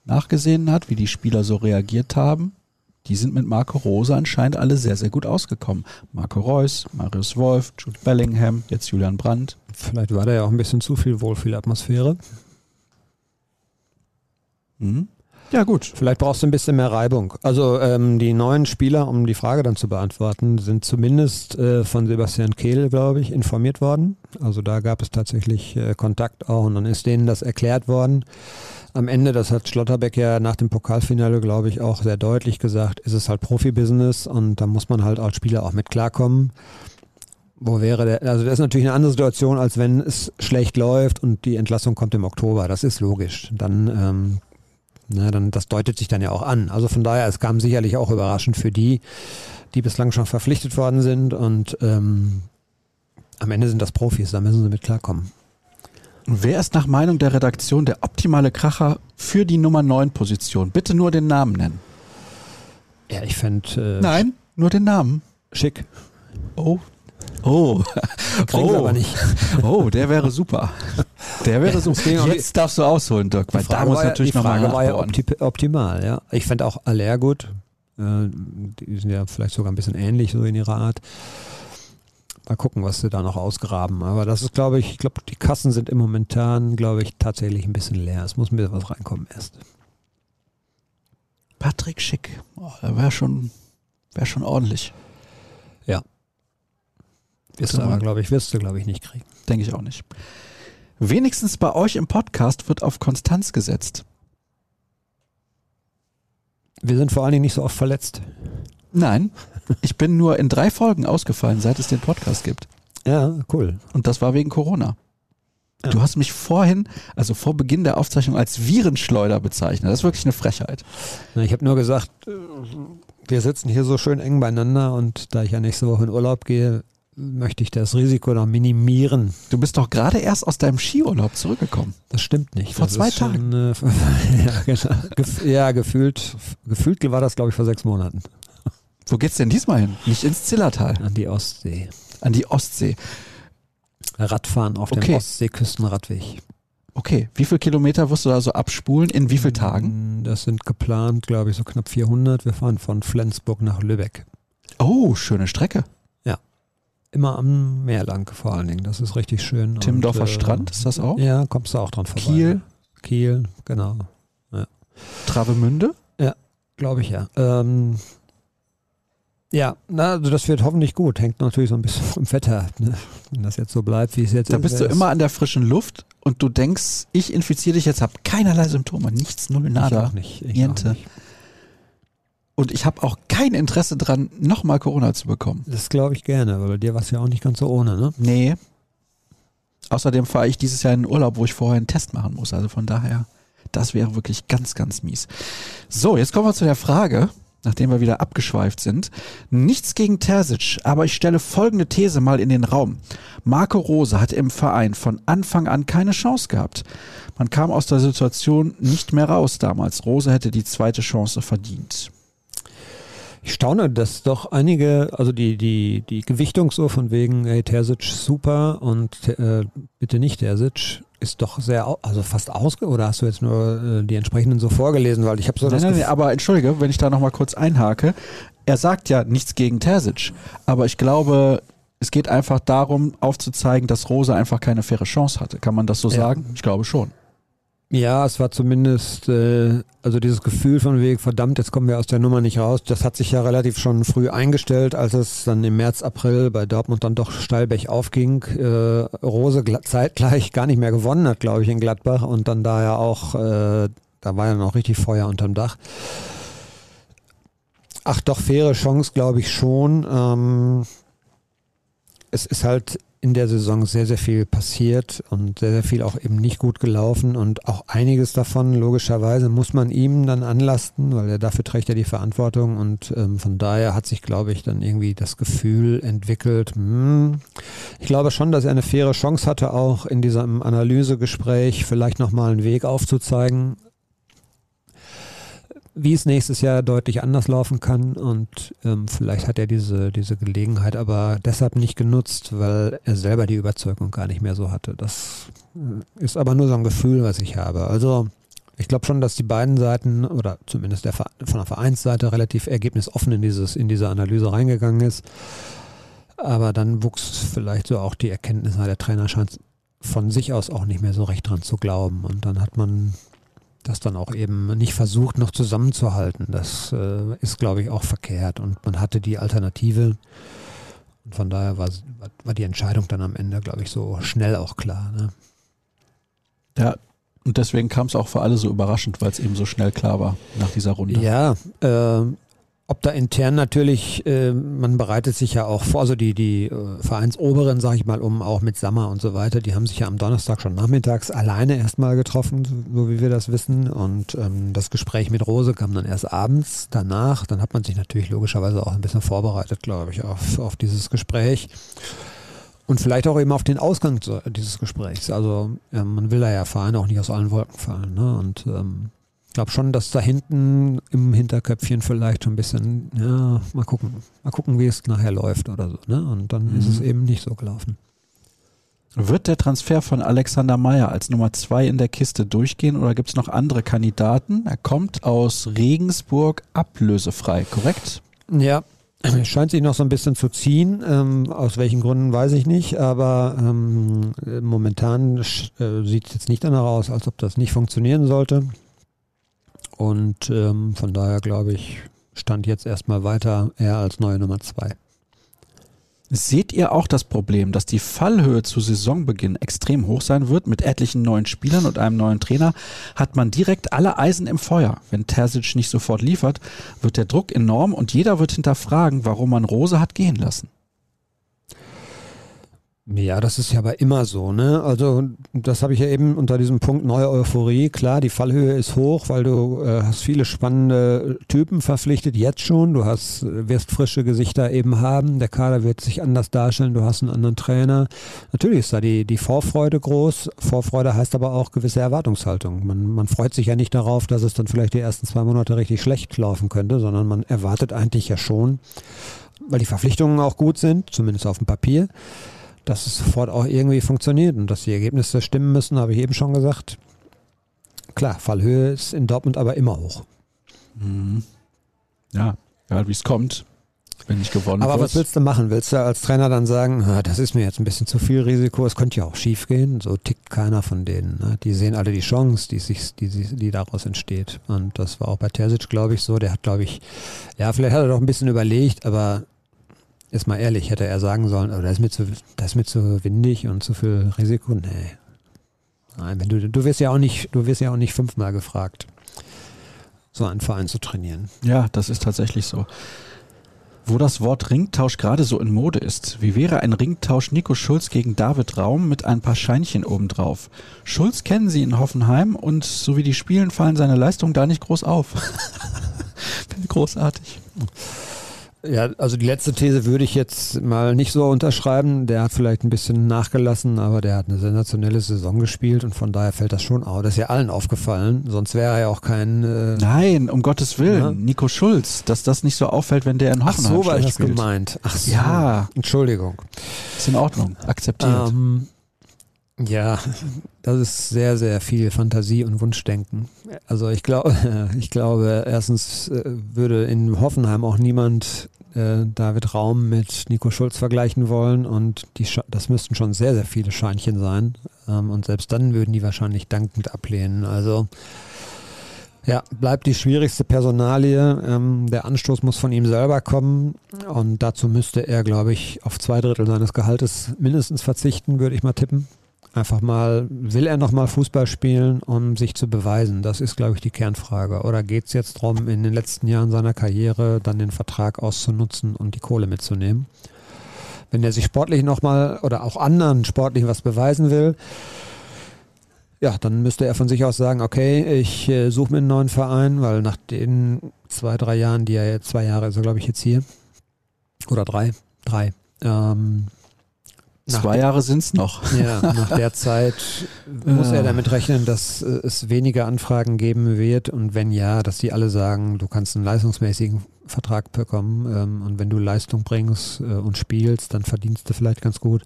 nachgesehen hat, wie die Spieler so reagiert haben die sind mit Marco Rose anscheinend alle sehr, sehr gut ausgekommen. Marco Reus, Marius Wolf, Jude Bellingham, jetzt Julian Brandt. Vielleicht war da ja auch ein bisschen zu viel Wohlfühlatmosphäre. Mhm. Ja, gut. Vielleicht brauchst du ein bisschen mehr Reibung. Also ähm, die neuen Spieler, um die Frage dann zu beantworten, sind zumindest äh, von Sebastian Kehl, glaube ich, informiert worden. Also da gab es tatsächlich äh, Kontakt auch und dann ist denen das erklärt worden am Ende, das hat Schlotterbeck ja nach dem Pokalfinale, glaube ich, auch sehr deutlich gesagt, ist es halt Profibusiness und da muss man halt als Spieler auch mit klarkommen. Wo wäre der, also das ist natürlich eine andere Situation, als wenn es schlecht läuft und die Entlassung kommt im Oktober. Das ist logisch. Dann, ähm, na, dann, das deutet sich dann ja auch an. Also von daher, es kam sicherlich auch überraschend für die, die bislang schon verpflichtet worden sind und ähm, am Ende sind das Profis, da müssen sie mit klarkommen. Wer ist nach Meinung der Redaktion der optimale Kracher für die Nummer 9 Position? Bitte nur den Namen nennen. Ja, ich fände. Äh, Nein, nur den Namen. Schick. Oh. Oh. Kriegen oh. aber nicht. Oh, der wäre super. Der wäre super. Jetzt darfst du ausholen, Dirk, weil da muss natürlich noch mal war ja optimal, ja. Ich fände auch Aller gut. Äh, die sind ja vielleicht sogar ein bisschen ähnlich so in ihrer Art. Mal gucken, was sie da noch ausgraben. Aber das ist, glaube ich, ich glaube, die Kassen sind im Momentan, glaube ich, tatsächlich ein bisschen leer. Es muss ein bisschen was reinkommen erst. Patrick Schick, oh, wäre schon, wär schon ordentlich. Ja. Wirst du aber, glaube ich, wirst du, glaube ich, nicht kriegen. Denke ich auch nicht. Wenigstens bei euch im Podcast wird auf Konstanz gesetzt. Wir sind vor allen Dingen nicht so oft verletzt. Nein, ich bin nur in drei Folgen ausgefallen, seit es den Podcast gibt. Ja, cool. Und das war wegen Corona. Ja. Du hast mich vorhin, also vor Beginn der Aufzeichnung, als Virenschleuder bezeichnet. Das ist wirklich eine Frechheit. Ich habe nur gesagt, äh, wir sitzen hier so schön eng beieinander und da ich ja nächste Woche in Urlaub gehe, möchte ich das Risiko noch minimieren. Du bist doch gerade erst aus deinem Skiurlaub zurückgekommen. Das stimmt nicht. Vor das zwei Tagen. Schon, äh, ja, genau. Ja, gefühlt, gefühlt war das, glaube ich, vor sechs Monaten. Wo geht's denn diesmal hin? Nicht ins Zillertal. An die Ostsee. An die Ostsee. Radfahren auf okay. dem Ostseeküstenradweg. Okay, wie viele Kilometer wirst du da so abspulen? In wie vielen Tagen? Mm, das sind geplant, glaube ich, so knapp 400. Wir fahren von Flensburg nach Lübeck. Oh, schöne Strecke. Ja. immer am Meer lang vor allen Dingen. Das ist richtig schön. Timmendorfer äh, Strand ist das auch? Ja, kommst du auch dran vorbei. Kiel? Kiel, genau. Ja. Travemünde? Ja, glaube ich ja. Ähm, ja, na, also das wird hoffentlich gut. Hängt natürlich so ein bisschen vom Wetter ne? Wenn das jetzt so bleibt, wie es jetzt da ist. Da bist du immer an der frischen Luft und du denkst, ich infiziere dich jetzt, habe keinerlei Symptome, nichts, null, nada. Ich auch nicht. Ich Niente. Auch nicht. Und ich habe auch kein Interesse dran, nochmal Corona zu bekommen. Das glaube ich gerne, weil bei dir war es ja auch nicht ganz so ohne, ne? Nee. Außerdem fahre ich dieses Jahr in den Urlaub, wo ich vorher einen Test machen muss. Also von daher, das wäre wirklich ganz, ganz mies. So, jetzt kommen wir zu der Frage, nachdem wir wieder abgeschweift sind. Nichts gegen Terzic, aber ich stelle folgende These mal in den Raum. Marco Rose hat im Verein von Anfang an keine Chance gehabt. Man kam aus der Situation nicht mehr raus damals. Rose hätte die zweite Chance verdient. Ich staune, dass doch einige, also die, die, die Gewichtung so von wegen, hey, Terzic super und äh, bitte nicht Terzic, ist doch sehr, also fast ausge, oder hast du jetzt nur äh, die entsprechenden so vorgelesen, weil ich habe so nein, das nein, nein, aber entschuldige, wenn ich da nochmal kurz einhake, er sagt ja nichts gegen Terzic, aber ich glaube, es geht einfach darum, aufzuzeigen, dass Rose einfach keine faire Chance hatte. Kann man das so ja. sagen? Ich glaube schon. Ja, es war zumindest, äh, also dieses Gefühl von Weg, verdammt, jetzt kommen wir aus der Nummer nicht raus. Das hat sich ja relativ schon früh eingestellt, als es dann im März, April bei Dortmund dann doch steilbech aufging. Äh, Rose zeitgleich gar nicht mehr gewonnen hat, glaube ich, in Gladbach und dann da ja auch, äh, da war ja noch richtig Feuer unterm Dach. Ach doch, faire Chance, glaube ich schon. Ähm, es ist halt in der Saison sehr, sehr viel passiert und sehr, sehr viel auch eben nicht gut gelaufen und auch einiges davon, logischerweise, muss man ihm dann anlasten, weil er dafür trägt er die Verantwortung und ähm, von daher hat sich, glaube ich, dann irgendwie das Gefühl entwickelt, hm, ich glaube schon, dass er eine faire Chance hatte, auch in diesem Analysegespräch vielleicht nochmal einen Weg aufzuzeigen, wie es nächstes Jahr deutlich anders laufen kann. Und ähm, vielleicht hat er diese, diese Gelegenheit aber deshalb nicht genutzt, weil er selber die Überzeugung gar nicht mehr so hatte. Das äh, ist aber nur so ein Gefühl, was ich habe. Also ich glaube schon, dass die beiden Seiten oder zumindest der, von der Vereinsseite relativ ergebnisoffen in, dieses, in diese Analyse reingegangen ist. Aber dann wuchs vielleicht so auch die Erkenntnis, der Trainer scheint von sich aus auch nicht mehr so recht dran zu glauben. Und dann hat man das dann auch eben nicht versucht, noch zusammenzuhalten. Das äh, ist, glaube ich, auch verkehrt. Und man hatte die Alternative. Und von daher war, war die Entscheidung dann am Ende, glaube ich, so schnell auch klar. Ne? Ja, und deswegen kam es auch für alle so überraschend, weil es eben so schnell klar war nach dieser Runde. Ja, äh, ob da intern natürlich, äh, man bereitet sich ja auch vor, also die, die äh, Vereinsoberen, sag ich mal, um auch mit Sammer und so weiter, die haben sich ja am Donnerstag schon nachmittags alleine erstmal getroffen, so wie wir das wissen. Und ähm, das Gespräch mit Rose kam dann erst abends danach. Dann hat man sich natürlich logischerweise auch ein bisschen vorbereitet, glaube ich, auf, auf dieses Gespräch. Und vielleicht auch eben auf den Ausgang dieses Gesprächs. Also ja, man will da ja Verein auch nicht aus allen Wolken fallen. Ne? Und ähm, ich glaube schon, dass da hinten im Hinterköpfchen vielleicht schon ein bisschen, ja, mal gucken, mal gucken, wie es nachher läuft oder so. Ne? Und dann mhm. ist es mhm. eben nicht so gelaufen. Wird der Transfer von Alexander Meyer als Nummer zwei in der Kiste durchgehen oder gibt es noch andere Kandidaten? Er kommt aus Regensburg ablösefrei, korrekt? Ja, scheint sich noch so ein bisschen zu ziehen. Ähm, aus welchen Gründen weiß ich nicht, aber ähm, momentan äh, sieht es jetzt nicht danach aus, als ob das nicht funktionieren sollte. Und ähm, von daher glaube ich, stand jetzt erstmal weiter er als neue Nummer zwei. Seht ihr auch das Problem, dass die Fallhöhe zu Saisonbeginn extrem hoch sein wird? Mit etlichen neuen Spielern und einem neuen Trainer hat man direkt alle Eisen im Feuer. Wenn Terzic nicht sofort liefert, wird der Druck enorm und jeder wird hinterfragen, warum man Rose hat gehen lassen. Ja, das ist ja aber immer so, ne? Also das habe ich ja eben unter diesem Punkt neue Euphorie. Klar, die Fallhöhe ist hoch, weil du äh, hast viele spannende Typen verpflichtet jetzt schon. Du hast wirst frische Gesichter eben haben. Der Kader wird sich anders darstellen. Du hast einen anderen Trainer. Natürlich ist da die die Vorfreude groß. Vorfreude heißt aber auch gewisse Erwartungshaltung. Man man freut sich ja nicht darauf, dass es dann vielleicht die ersten zwei Monate richtig schlecht laufen könnte, sondern man erwartet eigentlich ja schon, weil die Verpflichtungen auch gut sind, zumindest auf dem Papier dass es sofort auch irgendwie funktioniert und dass die Ergebnisse stimmen müssen, habe ich eben schon gesagt. Klar, Fallhöhe ist in Dortmund aber immer hoch. Mhm. Ja, ja wie es kommt. wenn nicht gewonnen Aber wird. was willst du machen? Willst du als Trainer dann sagen, das ist mir jetzt ein bisschen zu viel Risiko, es könnte ja auch schief gehen? So tickt keiner von denen. Ne? Die sehen alle die Chance, die, sich, die, die daraus entsteht. Und das war auch bei Terzic, glaube ich, so. Der hat, glaube ich, ja, vielleicht hat er doch ein bisschen überlegt, aber ist mal ehrlich, hätte er sagen sollen, oh, das ist mir zu, das ist mir zu windig und zu viel Risiko. Nee. Nein, wenn du, du wirst ja auch nicht, du wirst ja auch nicht fünfmal gefragt, so einen Verein zu trainieren. Ja, das ist tatsächlich so. Wo das Wort Ringtausch gerade so in Mode ist, wie wäre ein Ringtausch Nico Schulz gegen David Raum mit ein paar Scheinchen obendrauf? Schulz kennen sie in Hoffenheim und so wie die spielen, fallen seine Leistungen da nicht groß auf. Großartig. Ja, also die letzte These würde ich jetzt mal nicht so unterschreiben. Der hat vielleicht ein bisschen nachgelassen, aber der hat eine sensationelle Saison gespielt und von daher fällt das schon auf. Das ist ja allen aufgefallen, sonst wäre er ja auch kein. Äh Nein, um Gottes Willen, ja. Nico Schulz, dass das nicht so auffällt, wenn der in Hoffenheim Ach so war das spielt. gemeint. Ach so. Ja. Entschuldigung. Ist in Ordnung, akzeptiert. Ähm, ja, das ist sehr, sehr viel Fantasie und Wunschdenken. Also ich glaube, ich glaube, erstens äh, würde in Hoffenheim auch niemand äh, David Raum mit Nico Schulz vergleichen wollen und die, das müssten schon sehr, sehr viele Scheinchen sein. Ähm, und selbst dann würden die wahrscheinlich dankend ablehnen. Also ja, bleibt die schwierigste Personalie. Ähm, der Anstoß muss von ihm selber kommen und dazu müsste er, glaube ich, auf zwei Drittel seines Gehaltes mindestens verzichten, würde ich mal tippen. Einfach mal, will er nochmal Fußball spielen, um sich zu beweisen? Das ist, glaube ich, die Kernfrage. Oder geht es jetzt darum, in den letzten Jahren seiner Karriere dann den Vertrag auszunutzen und die Kohle mitzunehmen? Wenn er sich sportlich nochmal oder auch anderen sportlich was beweisen will, ja, dann müsste er von sich aus sagen, okay, ich äh, suche mir einen neuen Verein, weil nach den zwei, drei Jahren, die er jetzt, zwei Jahre ist er, glaube ich, jetzt hier, oder drei, drei, ähm, Zwei Jahre sind es noch. Ja, nach der Zeit muss er damit rechnen, dass äh, es weniger Anfragen geben wird und wenn ja, dass die alle sagen, du kannst einen leistungsmäßigen Vertrag bekommen ähm, und wenn du Leistung bringst äh, und spielst, dann verdienst du vielleicht ganz gut.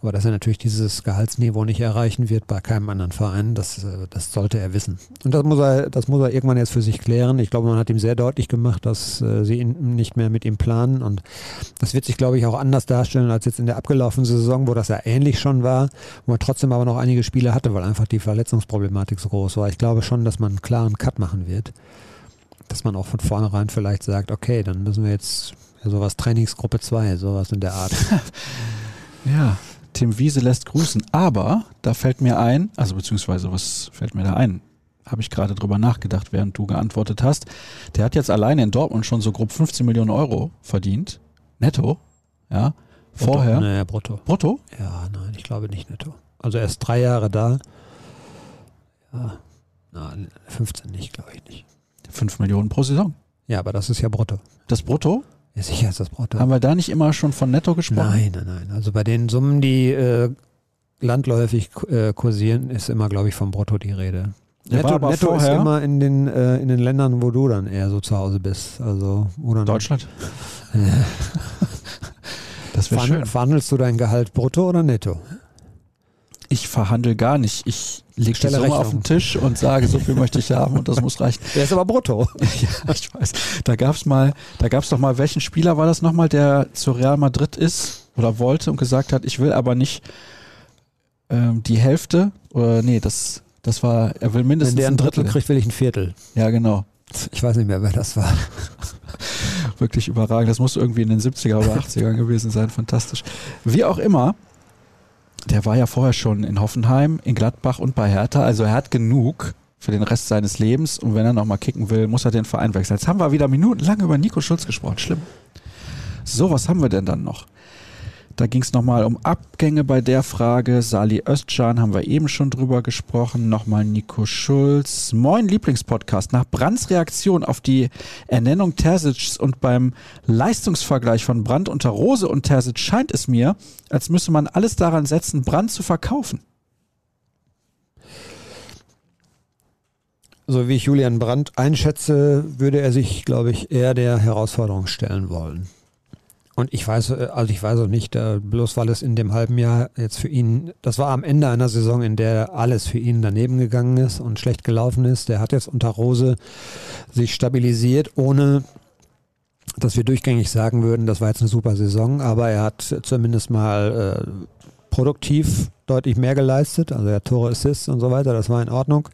Aber dass er natürlich dieses Gehaltsniveau nicht erreichen wird bei keinem anderen Verein, das, äh, das sollte er wissen. Und das muss er, das muss er irgendwann jetzt für sich klären. Ich glaube, man hat ihm sehr deutlich gemacht, dass äh, sie ihn nicht mehr mit ihm planen und das wird sich, glaube ich, auch anders darstellen als jetzt in der abgelaufenen Saison, wo das ja ähnlich schon war, wo man trotzdem aber noch einige Spiele hatte, weil einfach die Verletzungsproblematik so groß war. Ich glaube schon, dass man einen klaren Cut machen wird dass man auch von vornherein vielleicht sagt, okay, dann müssen wir jetzt sowas Trainingsgruppe 2, sowas in der Art. ja, Tim Wiese lässt grüßen. Aber da fällt mir ein, also beziehungsweise was fällt mir da ein? Habe ich gerade drüber nachgedacht, während du geantwortet hast. Der hat jetzt alleine in Dortmund schon so grob 15 Millionen Euro verdient. Netto. Ja. Brutto. Vorher. Naja, brutto. Brutto? Ja, nein, ich glaube nicht netto. Also er ist drei Jahre da. Ja. Na, 15 nicht, glaube ich nicht. 5 Millionen pro Saison. Ja, aber das ist ja brutto. Das Brutto? Ja, sicher ist das brutto. Haben wir da nicht immer schon von netto gesprochen? Nein, nein, nein. Also bei den Summen, die äh, landläufig äh, kursieren, ist immer, glaube ich, vom Brutto die Rede. Ja, netto netto ist immer in den, äh, in den Ländern, wo du dann eher so zu Hause bist. Also, dann Deutschland? das wäre schön. Verhandelst du dein Gehalt brutto oder netto? Ich verhandle gar nicht. Ich lege die Summe auf den Tisch und sage, so viel möchte ich haben und das muss reichen. Der ist aber brutto. ja, ich weiß. Da gab es mal, da gab es doch mal, welchen Spieler war das nochmal, der zu Real Madrid ist oder wollte und gesagt hat, ich will aber nicht ähm, die Hälfte oder nee, das, das war, er will mindestens Wenn der ein Drittel, Drittel kriegt, will ich ein Viertel. Ja, genau. Ich weiß nicht mehr, wer das war. Wirklich überragend. Das muss irgendwie in den 70er oder 80ern gewesen sein. Fantastisch. Wie auch immer, der war ja vorher schon in Hoffenheim, in Gladbach und bei Hertha. Also er hat genug für den Rest seines Lebens. Und wenn er nochmal kicken will, muss er den Verein wechseln. Jetzt haben wir wieder minutenlang über Nico Schulz gesprochen. Schlimm. So, was haben wir denn dann noch? Da ging es nochmal um Abgänge bei der Frage. Sali Özcan haben wir eben schon drüber gesprochen. Nochmal Nico Schulz. Moin Lieblingspodcast. Nach Brands Reaktion auf die Ernennung Tersits und beim Leistungsvergleich von Brand unter Rose und Terzic scheint es mir, als müsse man alles daran setzen, Brand zu verkaufen. So wie ich Julian Brandt einschätze, würde er sich, glaube ich, eher der Herausforderung stellen wollen. Und ich weiß, äh, also ich weiß auch nicht, äh, bloß weil es in dem halben Jahr jetzt für ihn, das war am Ende einer Saison, in der alles für ihn daneben gegangen ist und schlecht gelaufen ist. Der hat jetzt unter Rose sich stabilisiert, ohne dass wir durchgängig sagen würden, das war jetzt eine super Saison, aber er hat zumindest mal äh, produktiv deutlich mehr geleistet. Also er hat Tore, Assists und so weiter, das war in Ordnung.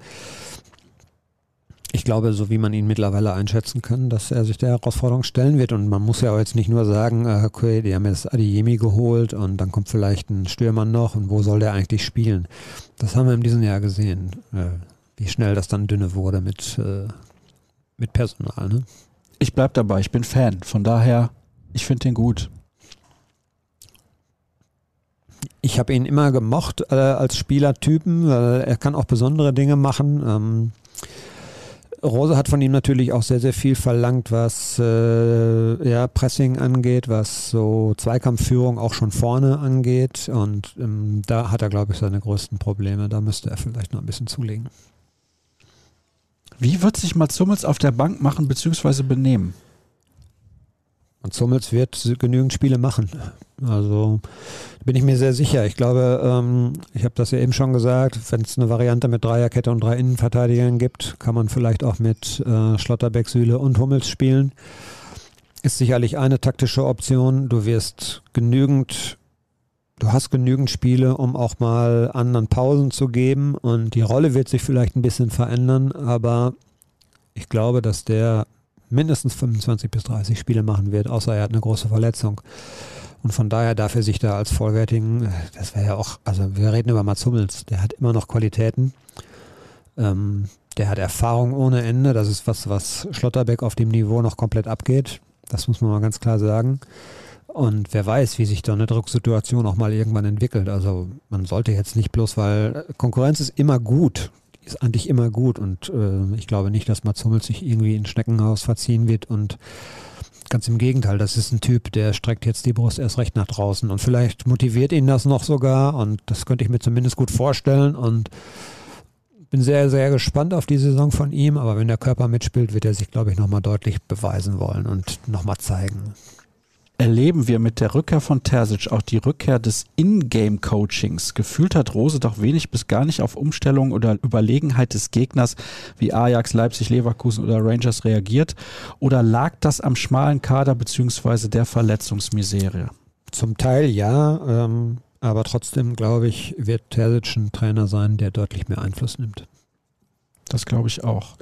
Ich glaube, so wie man ihn mittlerweile einschätzen kann, dass er sich der Herausforderung stellen wird. Und man muss ja auch jetzt nicht nur sagen, äh, okay, die haben jetzt Adiemi geholt und dann kommt vielleicht ein Stürmer noch und wo soll der eigentlich spielen? Das haben wir in diesem Jahr gesehen, äh, wie schnell das dann dünne wurde mit, äh, mit Personal. Ne? Ich bleib dabei, ich bin Fan. Von daher, ich finde den gut. Ich habe ihn immer gemocht äh, als Spielertypen, weil er kann auch besondere Dinge machen. Ähm, Rose hat von ihm natürlich auch sehr, sehr viel verlangt, was äh, ja, Pressing angeht, was so Zweikampfführung auch schon vorne angeht. Und ähm, da hat er, glaube ich, seine größten Probleme. Da müsste er vielleicht noch ein bisschen zulegen. Wie wird sich Mats Hummels auf der Bank machen bzw. benehmen? Und Hummels wird genügend Spiele machen. Also bin ich mir sehr sicher. Ich glaube, ähm, ich habe das ja eben schon gesagt, wenn es eine Variante mit Dreierkette und drei Innenverteidigern gibt, kann man vielleicht auch mit äh, Schlotterbeck, Süle und Hummels spielen. Ist sicherlich eine taktische Option. Du wirst genügend, du hast genügend Spiele, um auch mal anderen Pausen zu geben und die Rolle wird sich vielleicht ein bisschen verändern, aber ich glaube, dass der mindestens 25 bis 30 Spiele machen wird, außer er hat eine große Verletzung. Und von daher darf er sich da als vollwertigen, das wäre ja auch, also wir reden über Mats Hummels, der hat immer noch Qualitäten. Ähm, der hat Erfahrung ohne Ende. Das ist was, was Schlotterbeck auf dem Niveau noch komplett abgeht. Das muss man mal ganz klar sagen. Und wer weiß, wie sich da eine Drucksituation auch mal irgendwann entwickelt. Also man sollte jetzt nicht bloß, weil Konkurrenz ist immer gut ist eigentlich immer gut. Und äh, ich glaube nicht, dass Mats Hummels sich irgendwie in Schneckenhaus verziehen wird. Und ganz im Gegenteil, das ist ein Typ, der streckt jetzt die Brust erst recht nach draußen. Und vielleicht motiviert ihn das noch sogar. Und das könnte ich mir zumindest gut vorstellen. Und bin sehr, sehr gespannt auf die Saison von ihm, aber wenn der Körper mitspielt, wird er sich, glaube ich, nochmal deutlich beweisen wollen und nochmal zeigen erleben wir mit der Rückkehr von Terzic auch die Rückkehr des In-Game-Coachings. Gefühlt hat Rose doch wenig bis gar nicht auf Umstellung oder Überlegenheit des Gegners wie Ajax, Leipzig, Leverkusen oder Rangers reagiert. Oder lag das am schmalen Kader beziehungsweise der Verletzungsmisere? Zum Teil ja, ähm, aber trotzdem glaube ich, wird Terzic ein Trainer sein, der deutlich mehr Einfluss nimmt. Das glaube ich auch.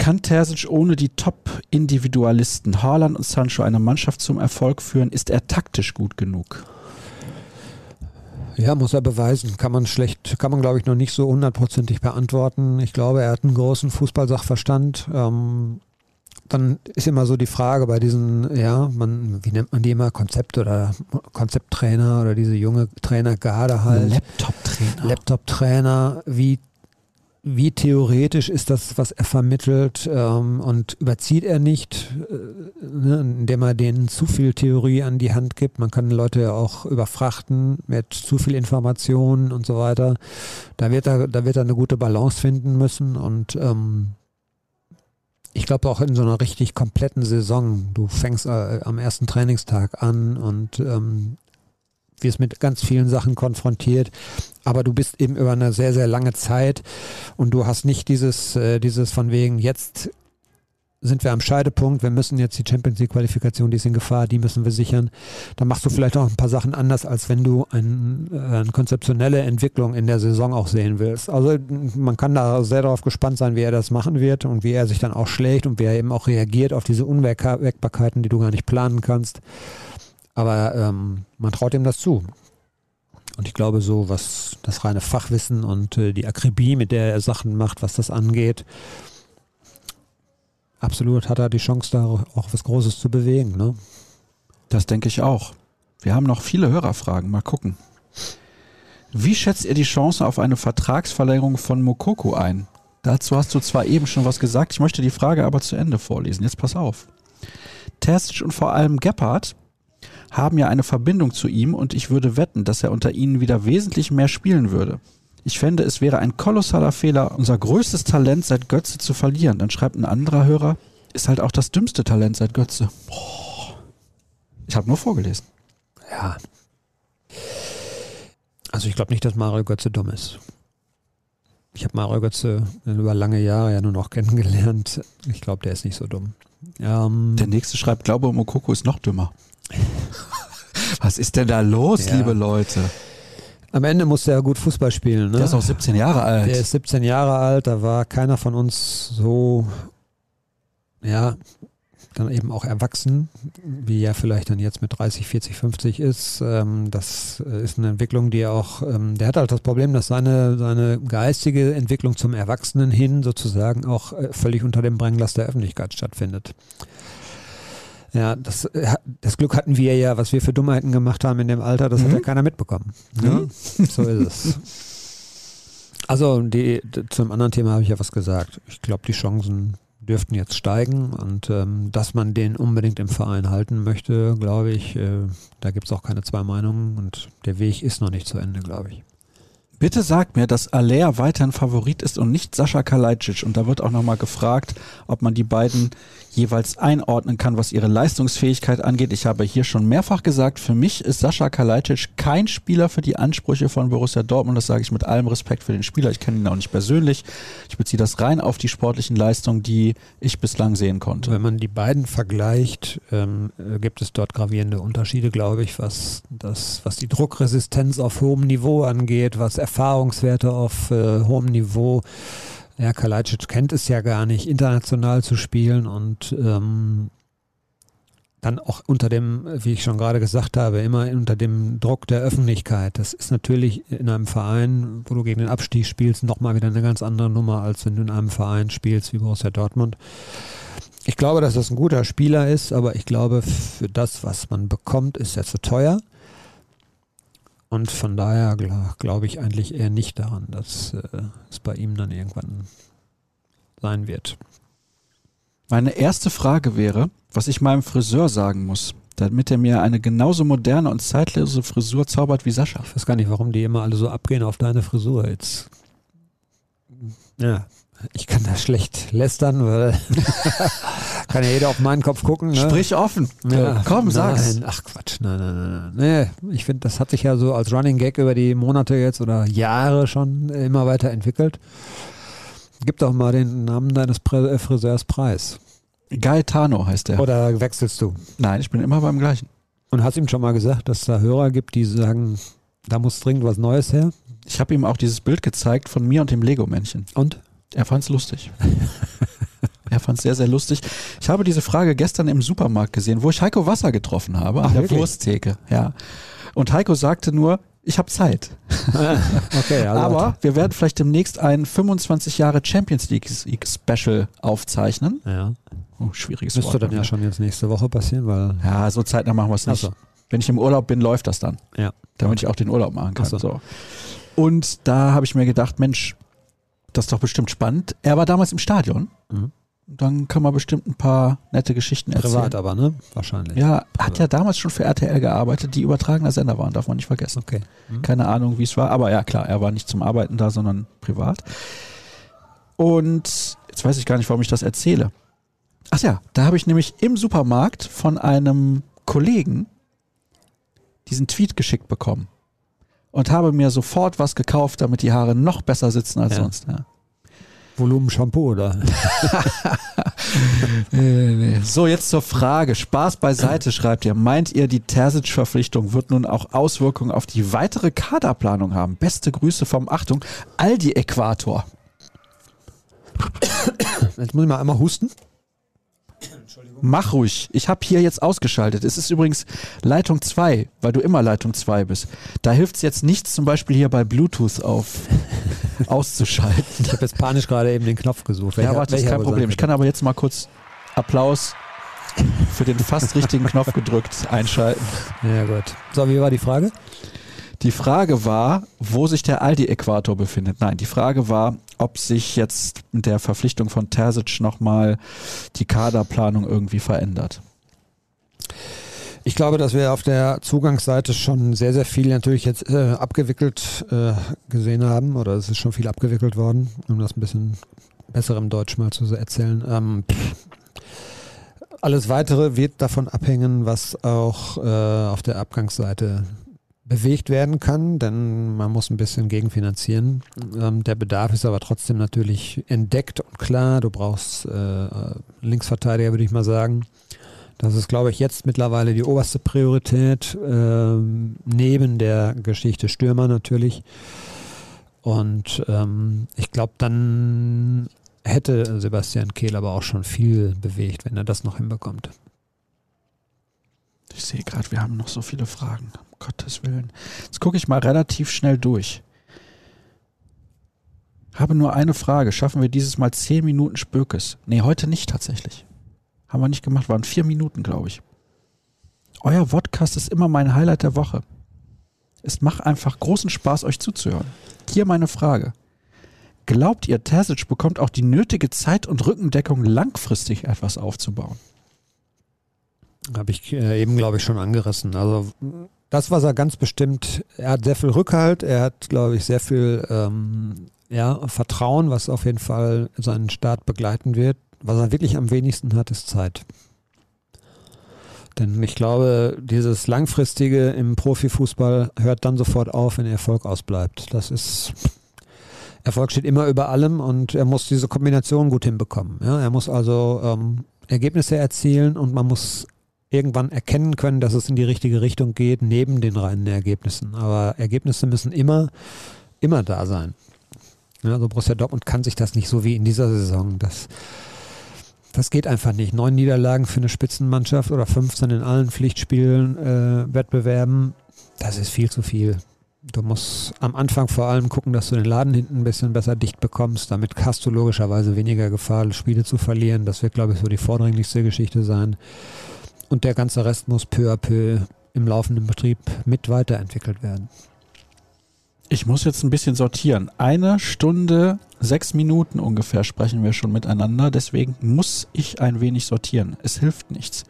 Kann Terzic ohne die Top-Individualisten Haaland und Sancho eine Mannschaft zum Erfolg führen? Ist er taktisch gut genug? Ja, muss er beweisen. Kann man schlecht, kann man glaube ich noch nicht so hundertprozentig beantworten. Ich glaube, er hat einen großen Fußballsachverstand. Ähm, dann ist immer so die Frage bei diesen, ja, man, wie nennt man die immer, Konzept oder Konzepttrainer oder diese junge Trainergarde halt. Laptop-Trainer. Laptop-Trainer, wie wie theoretisch ist das, was er vermittelt ähm, und überzieht er nicht, äh, ne, indem er denen zu viel Theorie an die Hand gibt. Man kann Leute ja auch überfrachten mit zu viel Informationen und so weiter. Da wird er, da wird er eine gute Balance finden müssen und ähm, ich glaube auch in so einer richtig kompletten Saison. Du fängst äh, am ersten Trainingstag an und ähm, wirst mit ganz vielen Sachen konfrontiert, aber du bist eben über eine sehr, sehr lange Zeit und du hast nicht dieses, äh, dieses von wegen, jetzt sind wir am Scheidepunkt, wir müssen jetzt die Champions League Qualifikation, die ist in Gefahr, die müssen wir sichern. Dann machst du vielleicht auch ein paar Sachen anders, als wenn du ein, äh, eine konzeptionelle Entwicklung in der Saison auch sehen willst. Also man kann da sehr darauf gespannt sein, wie er das machen wird und wie er sich dann auch schlägt und wie er eben auch reagiert auf diese Unwägbarkeiten, die du gar nicht planen kannst. Aber ähm, man traut ihm das zu. Und ich glaube, so was das reine Fachwissen und äh, die Akribie, mit der er Sachen macht, was das angeht, absolut hat er die Chance, da auch was Großes zu bewegen. Ne? Das denke ich auch. Wir haben noch viele Hörerfragen. Mal gucken. Wie schätzt ihr die Chance auf eine Vertragsverlängerung von Mokoko ein? Dazu hast du zwar eben schon was gesagt, ich möchte die Frage aber zu Ende vorlesen. Jetzt pass auf. Terzic und vor allem Gebhardt haben ja eine Verbindung zu ihm und ich würde wetten, dass er unter ihnen wieder wesentlich mehr spielen würde. Ich fände, es wäre ein kolossaler Fehler, unser größtes Talent seit Götze zu verlieren. Dann schreibt ein anderer Hörer, ist halt auch das dümmste Talent seit Götze. Boah. Ich habe nur vorgelesen. Ja. Also ich glaube nicht, dass Mario Götze dumm ist. Ich habe Mario Götze über lange Jahre ja nur noch kennengelernt. Ich glaube, der ist nicht so dumm. Ähm, der nächste schreibt, glaube Mokoko ist noch dümmer. Was ist denn da los, ja. liebe Leute? Am Ende musste er gut Fußball spielen. Ne? Der ist auch 17 Jahre alt. Der ist 17 Jahre alt, da war keiner von uns so, ja, dann eben auch erwachsen, wie er vielleicht dann jetzt mit 30, 40, 50 ist. Ähm, das ist eine Entwicklung, die er auch, ähm, der hat halt das Problem, dass seine, seine geistige Entwicklung zum Erwachsenen hin sozusagen auch äh, völlig unter dem Brennglas der Öffentlichkeit stattfindet. Ja, das, äh, das Glück hatten wir ja, was wir für Dummheiten gemacht haben in dem Alter, das mhm. hat ja keiner mitbekommen. Ja? Mhm. So ist es. Also die, zum anderen Thema habe ich ja was gesagt. Ich glaube, die Chancen dürften jetzt steigen und ähm, dass man den unbedingt im Verein halten möchte, glaube ich, äh, da gibt es auch keine zwei Meinungen und der Weg ist noch nicht zu Ende, glaube ich. Bitte sagt mir, dass Alea weiterhin Favorit ist und nicht Sascha Kalajdzic. Und da wird auch nochmal gefragt, ob man die beiden jeweils einordnen kann, was ihre Leistungsfähigkeit angeht. Ich habe hier schon mehrfach gesagt, für mich ist Sascha Kalajdzic kein Spieler für die Ansprüche von Borussia Dortmund. Das sage ich mit allem Respekt für den Spieler. Ich kenne ihn auch nicht persönlich. Ich beziehe das rein auf die sportlichen Leistungen, die ich bislang sehen konnte. Wenn man die beiden vergleicht, ähm, gibt es dort gravierende Unterschiede, glaube ich, was, das, was die Druckresistenz auf hohem Niveau angeht, was Erfahrungswerte auf äh, hohem Niveau ja, Kalajdzic kennt es ja gar nicht, international zu spielen und ähm, dann auch unter dem, wie ich schon gerade gesagt habe, immer unter dem Druck der Öffentlichkeit. Das ist natürlich in einem Verein, wo du gegen den Abstieg spielst, nochmal wieder eine ganz andere Nummer, als wenn du in einem Verein spielst wie Borussia Dortmund. Ich glaube, dass das ein guter Spieler ist, aber ich glaube, für das, was man bekommt, ist er zu teuer. Und von daher glaube ich eigentlich eher nicht daran, dass äh, es bei ihm dann irgendwann sein wird. Meine erste Frage wäre, was ich meinem Friseur sagen muss, damit er mir eine genauso moderne und zeitlose Frisur zaubert wie Sascha. Ich weiß gar nicht, warum die immer alle so abgehen auf deine Frisur jetzt. Ja, ich kann da schlecht lästern, weil kann ja jeder auf meinen Kopf gucken. Ne? Sprich offen. Ja, Komm, nein, sag's. Ach Quatsch, nein, nein, nein. nein. Nee, ich finde, das hat sich ja so als Running Gag über die Monate jetzt oder Jahre schon immer weiter entwickelt. Gib doch mal den Namen deines äh, Friseurs Preis. Gaetano heißt er. Oder wechselst du? Nein, ich bin immer beim gleichen. Und hast ihm schon mal gesagt, dass es da Hörer gibt, die sagen, da muss dringend was Neues her? Ich habe ihm auch dieses Bild gezeigt von mir und dem Lego-Männchen. Und? Er fand es lustig. er fand es sehr, sehr lustig. Ich habe diese Frage gestern im Supermarkt gesehen, wo ich Heiko Wasser getroffen habe, an der wirklich? Wursttheke. Ja. Und Heiko sagte nur, ich habe Zeit. okay, also Aber wir werden vielleicht demnächst ein 25 Jahre Champions League Special aufzeichnen. Ja. Oh, schwieriges Müsste Wort, dann ja schon jetzt nächste Woche passieren, weil. Ja, so zeitnah machen wir es nicht. So. Wenn ich im Urlaub bin, läuft das dann. Ja. Damit ich auch den Urlaub machen kann. So. so. Und da habe ich mir gedacht, Mensch, das ist doch bestimmt spannend. Er war damals im Stadion. Mhm. Dann kann man bestimmt ein paar nette Geschichten erzählen. Privat aber, ne? Wahrscheinlich. Ja, hat ja damals schon für RTL gearbeitet, die übertragener Sender waren, darf man nicht vergessen. Okay. Mhm. Keine Ahnung, wie es war, aber ja, klar, er war nicht zum Arbeiten da, sondern privat. Und jetzt weiß ich gar nicht, warum ich das erzähle. Ach ja, da habe ich nämlich im Supermarkt von einem Kollegen diesen Tweet geschickt bekommen und habe mir sofort was gekauft, damit die Haare noch besser sitzen als ja. sonst. Ja. Volumen-Shampoo, oder? so, jetzt zur Frage. Spaß beiseite, schreibt ihr. Meint ihr, die Terzic-Verpflichtung wird nun auch Auswirkungen auf die weitere Kaderplanung haben? Beste Grüße vom, Achtung, Aldi-Äquator. Jetzt muss ich mal einmal husten. Mach ruhig. Ich habe hier jetzt ausgeschaltet. Es ist übrigens Leitung 2, weil du immer Leitung 2 bist. Da hilft es jetzt nichts, zum Beispiel hier bei Bluetooth auf auszuschalten. Ich habe jetzt panisch gerade eben den Knopf gesucht. Welcher, ja, warte, ist kein Problem. Ich kann aber jetzt mal kurz Applaus für den fast richtigen Knopf gedrückt einschalten. Ja, gut. So, wie war die Frage? Die Frage war, wo sich der Aldi-Äquator befindet. Nein, die Frage war, ob sich jetzt mit der Verpflichtung von Terzic nochmal die Kaderplanung irgendwie verändert. Ich glaube, dass wir auf der Zugangsseite schon sehr, sehr viel natürlich jetzt äh, abgewickelt äh, gesehen haben oder es ist schon viel abgewickelt worden, um das ein bisschen besser im Deutsch mal zu erzählen. Ähm, alles weitere wird davon abhängen, was auch äh, auf der Abgangsseite bewegt werden kann, denn man muss ein bisschen gegenfinanzieren. Ähm, der Bedarf ist aber trotzdem natürlich entdeckt und klar. Du brauchst äh, Linksverteidiger, würde ich mal sagen. Das ist, glaube ich, jetzt mittlerweile die oberste Priorität, äh, neben der Geschichte Stürmer natürlich. Und ähm, ich glaube, dann hätte Sebastian Kehl aber auch schon viel bewegt, wenn er das noch hinbekommt. Ich sehe gerade, wir haben noch so viele Fragen. Gottes Willen. Jetzt gucke ich mal relativ schnell durch. Habe nur eine Frage. Schaffen wir dieses Mal zehn Minuten Spökes? Nee, heute nicht tatsächlich. Haben wir nicht gemacht. Waren vier Minuten, glaube ich. Euer Podcast ist immer mein Highlight der Woche. Es macht einfach großen Spaß, euch zuzuhören. Hier meine Frage. Glaubt ihr, Terzic bekommt auch die nötige Zeit und Rückendeckung, langfristig etwas aufzubauen? Habe ich äh, eben, glaube ich, schon angerissen. Also das, was er ganz bestimmt, er hat sehr viel Rückhalt, er hat, glaube ich, sehr viel ähm, ja, Vertrauen, was auf jeden Fall seinen Start begleiten wird. Was er wirklich am wenigsten hat, ist Zeit. Denn ich glaube, dieses Langfristige im Profifußball hört dann sofort auf, wenn Erfolg ausbleibt. Das ist, Erfolg steht immer über allem und er muss diese Kombination gut hinbekommen. Ja, er muss also ähm, Ergebnisse erzielen und man muss irgendwann erkennen können, dass es in die richtige Richtung geht, neben den reinen Ergebnissen. Aber Ergebnisse müssen immer, immer da sein. Ja, also Borussia Dortmund kann sich das nicht so wie in dieser Saison. Das, das geht einfach nicht. Neun Niederlagen für eine Spitzenmannschaft oder 15 in allen Pflichtspielen, äh, Wettbewerben, das ist viel zu viel. Du musst am Anfang vor allem gucken, dass du den Laden hinten ein bisschen besser dicht bekommst. Damit hast du logischerweise weniger Gefahr, Spiele zu verlieren. Das wird, glaube ich, so die vordringlichste Geschichte sein. Und der ganze Rest muss peu à peu im laufenden Betrieb mit weiterentwickelt werden. Ich muss jetzt ein bisschen sortieren. Eine Stunde, sechs Minuten ungefähr sprechen wir schon miteinander. Deswegen muss ich ein wenig sortieren. Es hilft nichts.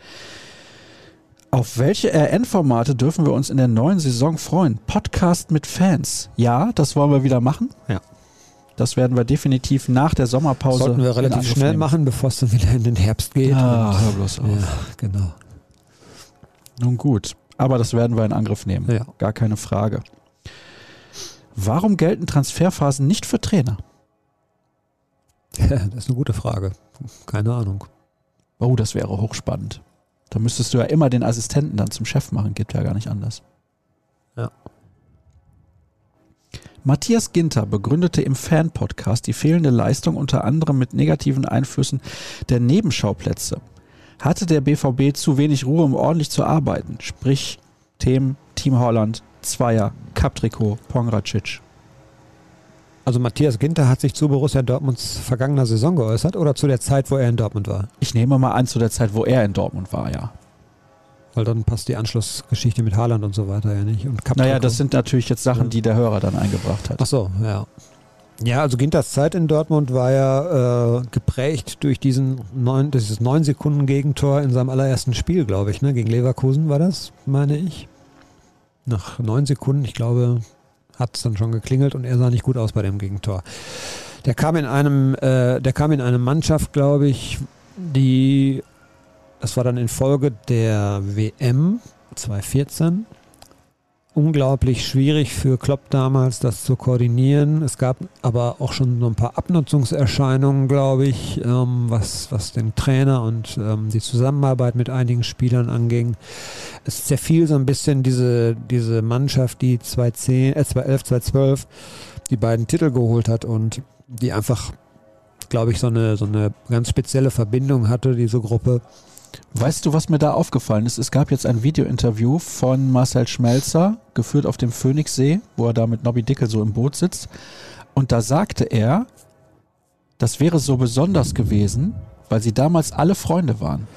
Auf welche RN-Formate dürfen wir uns in der neuen Saison freuen? Podcast mit Fans. Ja, das wollen wir wieder machen. Ja. Das werden wir definitiv nach der Sommerpause. Sollten wir relativ schnell nehmen. machen, bevor es dann wieder in den Herbst geht. Ah, hör bloß auf. Ja, genau. Nun gut, aber das werden wir in Angriff nehmen. Ja. Gar keine Frage. Warum gelten Transferphasen nicht für Trainer? Ja, das ist eine gute Frage. Keine Ahnung. Oh, das wäre hochspannend. Da müsstest du ja immer den Assistenten dann zum Chef machen, geht ja gar nicht anders. Ja. Matthias Ginter begründete im Fan-Podcast die fehlende Leistung unter anderem mit negativen Einflüssen der Nebenschauplätze hatte der BVB zu wenig Ruhe, um ordentlich zu arbeiten. Sprich, Themen Team Holland, Zweier, Cup-Trikot, Pongracic. Also Matthias Ginter hat sich zu Borussia Dortmunds vergangener Saison geäußert oder zu der Zeit, wo er in Dortmund war? Ich nehme mal an, zu der Zeit, wo er in Dortmund war, ja. Weil dann passt die Anschlussgeschichte mit Haaland und so weiter ja nicht. Und naja, das sind natürlich jetzt Sachen, die der Hörer dann eingebracht hat. Ach so, ja. Ja, also Ginters Zeit in Dortmund war ja äh, geprägt durch diesen neun, dieses neun Sekunden Gegentor in seinem allerersten Spiel, glaube ich, ne? Gegen Leverkusen war das, meine ich. Nach neun Sekunden, ich glaube, hat es dann schon geklingelt und er sah nicht gut aus bei dem Gegentor. Der kam in einem, äh, der kam in eine Mannschaft, glaube ich, die, das war dann in Folge der WM 2014 unglaublich schwierig für Klopp damals, das zu koordinieren. Es gab aber auch schon so ein paar Abnutzungserscheinungen, glaube ich, ähm, was, was den Trainer und ähm, die Zusammenarbeit mit einigen Spielern anging. Es zerfiel so ein bisschen diese, diese Mannschaft, die 2010, äh, 2011, 2012 die beiden Titel geholt hat und die einfach, glaube ich, so eine, so eine ganz spezielle Verbindung hatte, diese Gruppe. Weißt du, was mir da aufgefallen ist? Es gab jetzt ein Videointerview von Marcel Schmelzer, geführt auf dem Phoenixsee, wo er da mit Nobby Dickel so im Boot sitzt. Und da sagte er, das wäre so besonders gewesen, weil sie damals alle Freunde waren.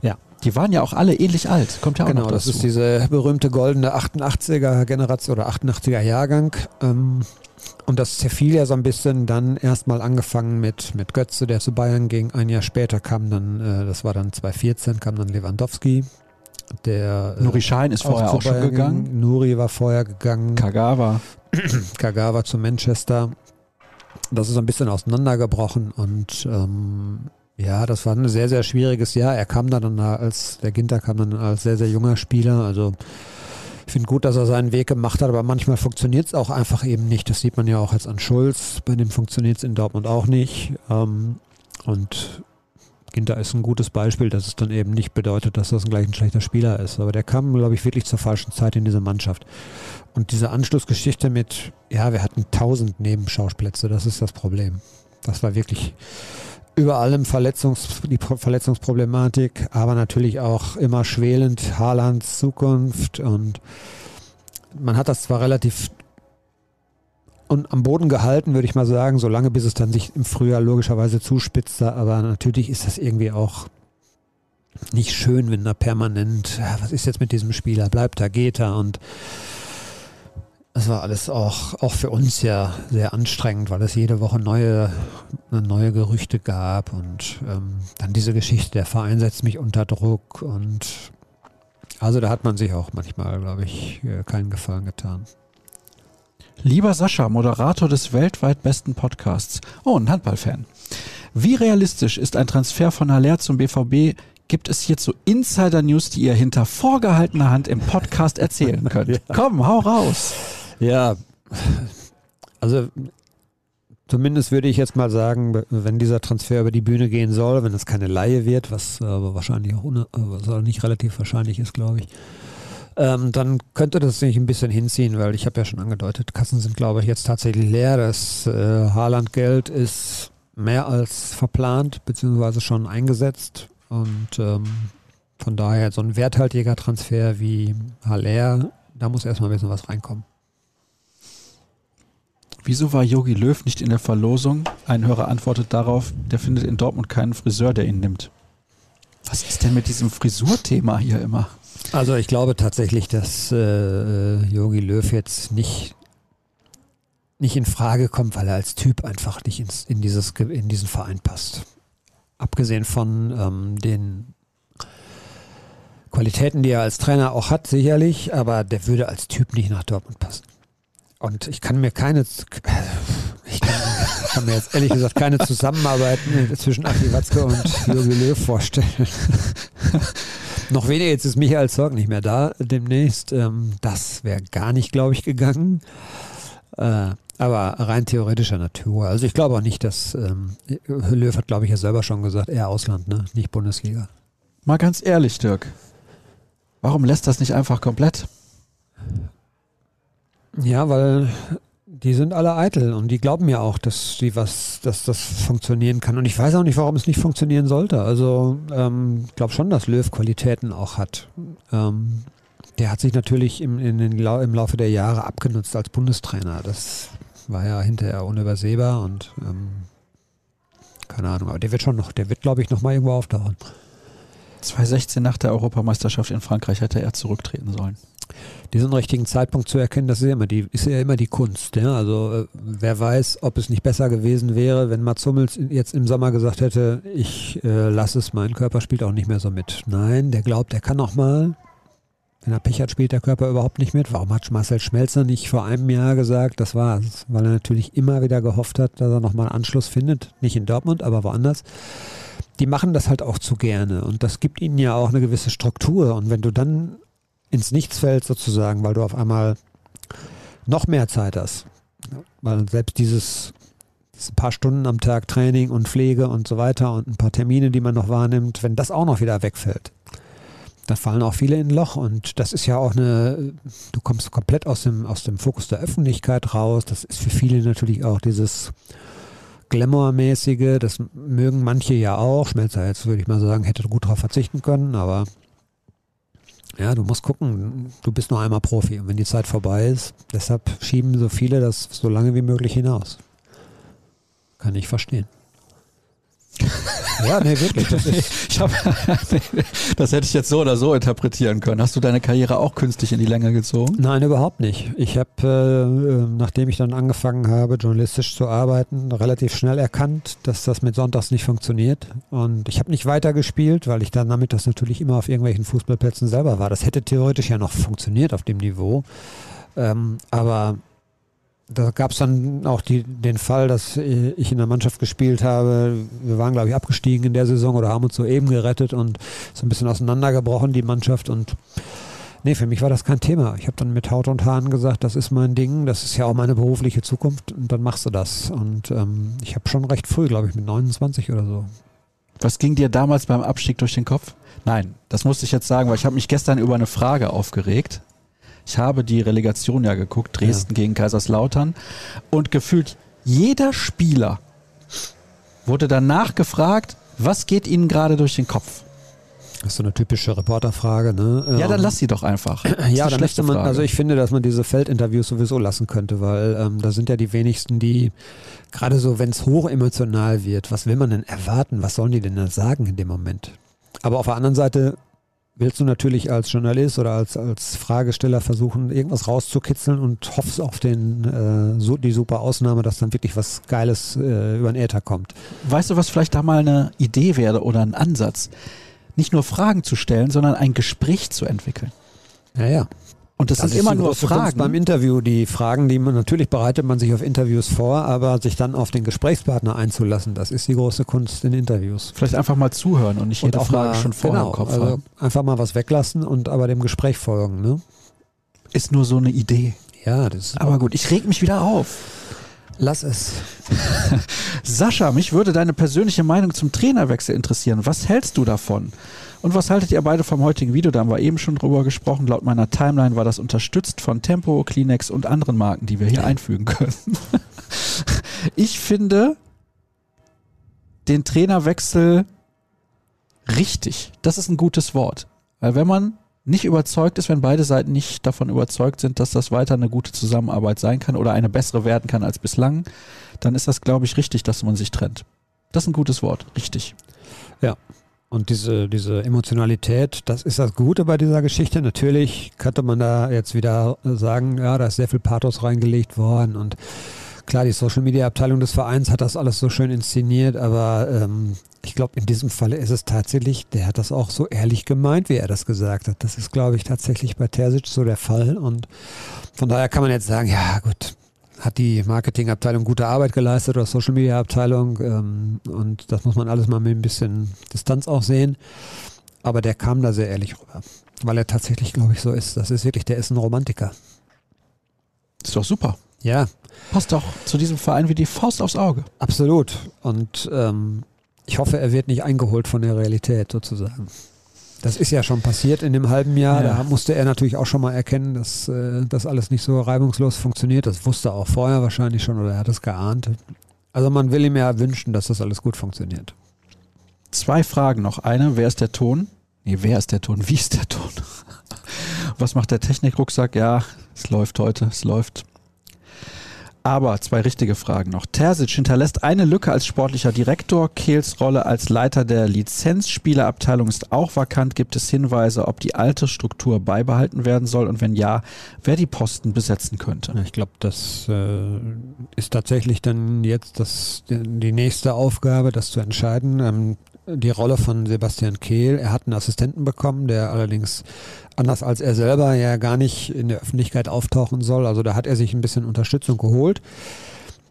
Ja. Die waren ja auch alle ähnlich alt. Kommt ja auch genau, noch dazu. das ist diese berühmte goldene 88er Generation oder 88er Jahrgang. Ähm, und das zerfiel ja so ein bisschen dann erstmal angefangen mit, mit Götze, der zu Bayern ging. Ein Jahr später kam dann, äh, das war dann 2014, kam dann Lewandowski. Der, äh, Nuri Schein ist vorher auch, auch schon gegangen. Ging. Nuri war vorher gegangen. Kagawa. Kagawa zu Manchester. Das ist ein bisschen auseinandergebrochen und ähm, ja, das war ein sehr, sehr schwieriges Jahr. Er kam dann als, der Ginter kam dann als sehr, sehr junger Spieler, also Ich finde gut, dass er seinen Weg gemacht hat, aber manchmal funktioniert es auch einfach eben nicht. Das sieht man ja auch jetzt an Schulz. Bei dem funktioniert es in Dortmund auch nicht. Ähm, und Ginter ist ein gutes Beispiel, dass es dann eben nicht bedeutet, dass das gleich ein schlechter Spieler ist. Aber der kam, glaube ich, wirklich zur falschen Zeit in diese Mannschaft. Und diese Anschlussgeschichte mit, ja, wir hatten tausend Nebenschausplätze, das ist das Problem. Das war wirklich über allem Verletzungs, die Verletzungsproblematik, aber natürlich auch immer schwelend Haalands Zukunft und man hat das zwar relativ und am Boden gehalten, würde ich mal sagen, solange bis es dann sich im Frühjahr logischerweise zuspitzte, aber natürlich ist das irgendwie auch nicht schön, wenn da permanent, was ist jetzt mit diesem Spieler, bleibt er, geht er und das war alles auch, auch für uns ja sehr anstrengend, weil es jede Woche neue, neue Gerüchte gab und ähm, dann diese Geschichte, der Verein setzt mich unter Druck und also da hat man sich auch manchmal, glaube ich, äh, keinen Gefallen getan. Lieber Sascha, Moderator des weltweit besten Podcasts. Oh, ein Handballfan. Wie realistisch ist ein Transfer von Haller zum BVB? Gibt es hierzu Insider-News, die ihr hinter vorgehaltener Hand im Podcast erzählen könnt? ja. Komm, hau raus. Ja, also zumindest würde ich jetzt mal sagen, wenn dieser Transfer über die Bühne gehen soll, wenn es keine Laie wird, was aber wahrscheinlich auch was nicht relativ wahrscheinlich ist, glaube ich, ähm, dann könnte das sich ein bisschen hinziehen, weil ich habe ja schon angedeutet, Kassen sind, glaube ich, jetzt tatsächlich leer. Das äh, Haaland-Geld ist mehr als verplant, beziehungsweise schon eingesetzt. Und ähm, von daher so ein werthaltiger Transfer wie Haller, da muss erstmal ein bisschen was reinkommen. Wieso war Yogi Löw nicht in der Verlosung? Ein Hörer antwortet darauf, der findet in Dortmund keinen Friseur, der ihn nimmt. Was ist denn mit diesem Frisurthema hier immer? Also ich glaube tatsächlich, dass Yogi äh, Löw jetzt nicht, nicht in Frage kommt, weil er als Typ einfach nicht ins, in, dieses, in diesen Verein passt. Abgesehen von ähm, den Qualitäten, die er als Trainer auch hat, sicherlich, aber der würde als Typ nicht nach Dortmund passen. Und ich kann mir keine, ich kann, kann mir jetzt ehrlich gesagt keine Zusammenarbeit zwischen Achim Watzke und Jürgen Löw vorstellen. Noch weniger, jetzt ist Michael Zorg nicht mehr da demnächst. Ähm, das wäre gar nicht, glaube ich, gegangen. Äh, aber rein theoretischer Natur. Also ich glaube auch nicht, dass ähm, Löw hat, glaube ich, ja selber schon gesagt, eher Ausland, ne? nicht Bundesliga. Mal ganz ehrlich, Dirk. Warum lässt das nicht einfach komplett? Ja, weil die sind alle eitel und die glauben ja auch, dass die was, dass das funktionieren kann. Und ich weiß auch nicht, warum es nicht funktionieren sollte. Also ähm, ich glaube schon, dass Löw Qualitäten auch hat. Ähm, der hat sich natürlich im, in den, im Laufe der Jahre abgenutzt als Bundestrainer. Das war ja hinterher unübersehbar und ähm, keine Ahnung, aber der wird schon noch, der wird, glaube ich, noch mal irgendwo auftauchen. 2016 nach der Europameisterschaft in Frankreich hätte er zurücktreten sollen diesen richtigen Zeitpunkt zu erkennen, das ist ja immer die, ist ja immer die Kunst. Ja? Also äh, wer weiß, ob es nicht besser gewesen wäre, wenn Mats Hummels jetzt im Sommer gesagt hätte, ich äh, lasse es, mein Körper spielt auch nicht mehr so mit. Nein, der glaubt, er kann noch mal. Wenn er Pech hat, spielt der Körper überhaupt nicht mit. Warum hat Marcel Schmelzer nicht vor einem Jahr gesagt, das war's? Weil er natürlich immer wieder gehofft hat, dass er nochmal Anschluss findet. Nicht in Dortmund, aber woanders die machen das halt auch zu gerne und das gibt ihnen ja auch eine gewisse Struktur. Und wenn du dann ins Nichts fällt sozusagen, weil du auf einmal noch mehr Zeit hast. Weil selbst dieses, diese paar Stunden am Tag Training und Pflege und so weiter und ein paar Termine, die man noch wahrnimmt, wenn das auch noch wieder wegfällt, dann fallen auch viele in ein Loch und das ist ja auch eine, du kommst komplett aus dem, aus dem Fokus der Öffentlichkeit raus. Das ist für viele natürlich auch dieses Glamour-mäßige, das mögen manche ja auch. Schmelzer jetzt würde ich mal sagen, hätte gut darauf verzichten können, aber ja, du musst gucken, du bist nur einmal Profi und wenn die Zeit vorbei ist, deshalb schieben so viele das so lange wie möglich hinaus. Kann ich verstehen. Ja, nee, wirklich. Das, ich hab, das hätte ich jetzt so oder so interpretieren können. Hast du deine Karriere auch künstlich in die Länge gezogen? Nein, überhaupt nicht. Ich habe, äh, nachdem ich dann angefangen habe, journalistisch zu arbeiten, relativ schnell erkannt, dass das mit Sonntags nicht funktioniert. Und ich habe nicht weitergespielt, weil ich dann damit das natürlich immer auf irgendwelchen Fußballplätzen selber war. Das hätte theoretisch ja noch funktioniert auf dem Niveau. Ähm, aber da gab es dann auch die, den Fall, dass ich in der Mannschaft gespielt habe. Wir waren, glaube ich, abgestiegen in der Saison oder haben uns soeben gerettet und so ein bisschen auseinandergebrochen, die Mannschaft. Und Nee, für mich war das kein Thema. Ich habe dann mit Haut und Haaren gesagt, das ist mein Ding, das ist ja auch meine berufliche Zukunft und dann machst du das. Und ähm, ich habe schon recht früh, glaube ich, mit 29 oder so. Was ging dir damals beim Abstieg durch den Kopf? Nein, das musste ich jetzt sagen, weil ich habe mich gestern über eine Frage aufgeregt. Ich habe die Relegation ja geguckt, Dresden ja. gegen Kaiserslautern und gefühlt jeder Spieler wurde danach gefragt, was geht ihnen gerade durch den Kopf? Das ist so eine typische Reporterfrage, ne? Ja, dann lass sie doch einfach. ja, dann müsste man, Frage. also ich finde, dass man diese Feldinterviews sowieso lassen könnte, weil ähm, da sind ja die wenigsten, die gerade so, wenn es hochemotional wird, was will man denn erwarten? Was sollen die denn da sagen in dem Moment? Aber auf der anderen Seite willst du natürlich als Journalist oder als, als Fragesteller versuchen, irgendwas rauszukitzeln und hoffst auf den, äh, so, die super Ausnahme, dass dann wirklich was Geiles äh, über den Äther kommt. Weißt du, was vielleicht da mal eine Idee wäre oder ein Ansatz? Nicht nur Fragen zu stellen, sondern ein Gespräch zu entwickeln. Ja, ja. Und das, das sind immer nur Fragen. Kunst beim Interview, die Fragen, die man natürlich bereitet man sich auf Interviews vor, aber sich dann auf den Gesprächspartner einzulassen, das ist die große Kunst in Interviews. Vielleicht einfach mal zuhören und nicht jede und Frage mal, schon vorher genau, im Kopf also haben. Einfach mal was weglassen und aber dem Gespräch folgen. Ne? Ist nur so eine Idee. Ja, das ist. Aber gut, ich reg mich wieder auf. Lass es. Sascha, mich würde deine persönliche Meinung zum Trainerwechsel interessieren. Was hältst du davon? Und was haltet ihr beide vom heutigen Video? Da haben wir eben schon drüber gesprochen. Laut meiner Timeline war das unterstützt von Tempo, Kleenex und anderen Marken, die wir hier einfügen können. ich finde den Trainerwechsel richtig. Das ist ein gutes Wort. Weil wenn man nicht überzeugt ist, wenn beide Seiten nicht davon überzeugt sind, dass das weiter eine gute Zusammenarbeit sein kann oder eine bessere werden kann als bislang, dann ist das, glaube ich, richtig, dass man sich trennt. Das ist ein gutes Wort, richtig. Ja, und diese, diese Emotionalität, das ist das Gute bei dieser Geschichte. Natürlich könnte man da jetzt wieder sagen, ja, da ist sehr viel Pathos reingelegt worden und klar, die Social Media Abteilung des Vereins hat das alles so schön inszeniert, aber ähm, ich glaube, in diesem Falle ist es tatsächlich, der hat das auch so ehrlich gemeint, wie er das gesagt hat. Das ist, glaube ich, tatsächlich bei Terzic so der Fall und von daher kann man jetzt sagen, ja gut, hat die Marketingabteilung gute Arbeit geleistet oder Social Media Abteilung ähm, und das muss man alles mal mit ein bisschen Distanz auch sehen. Aber der kam da sehr ehrlich rüber, weil er tatsächlich, glaube ich, so ist. Das ist wirklich, der ist ein Romantiker. Ist doch super. Ja. Passt doch zu diesem Verein wie die Faust aufs Auge. Absolut. Und ähm, ich hoffe, er wird nicht eingeholt von der Realität sozusagen. Das ist ja schon passiert in dem halben Jahr. Ja. Da musste er natürlich auch schon mal erkennen, dass äh, das alles nicht so reibungslos funktioniert. Das wusste er auch vorher wahrscheinlich schon oder er hat es geahnt. Also man will ihm ja wünschen, dass das alles gut funktioniert. Zwei Fragen noch. Eine, wer ist der Ton? Nee, wer ist der Ton? Wie ist der Ton? Was macht der Technikrucksack? Ja, es läuft heute, es läuft. Aber zwei richtige Fragen noch. Terzic hinterlässt eine Lücke als sportlicher Direktor. Kehls Rolle als Leiter der Lizenzspielerabteilung ist auch vakant. Gibt es Hinweise, ob die alte Struktur beibehalten werden soll? Und wenn ja, wer die Posten besetzen könnte? Ich glaube, das äh, ist tatsächlich dann jetzt das, die nächste Aufgabe, das zu entscheiden. Ähm, die Rolle von Sebastian Kehl. Er hat einen Assistenten bekommen, der allerdings anders als er selber ja gar nicht in der Öffentlichkeit auftauchen soll. Also da hat er sich ein bisschen Unterstützung geholt.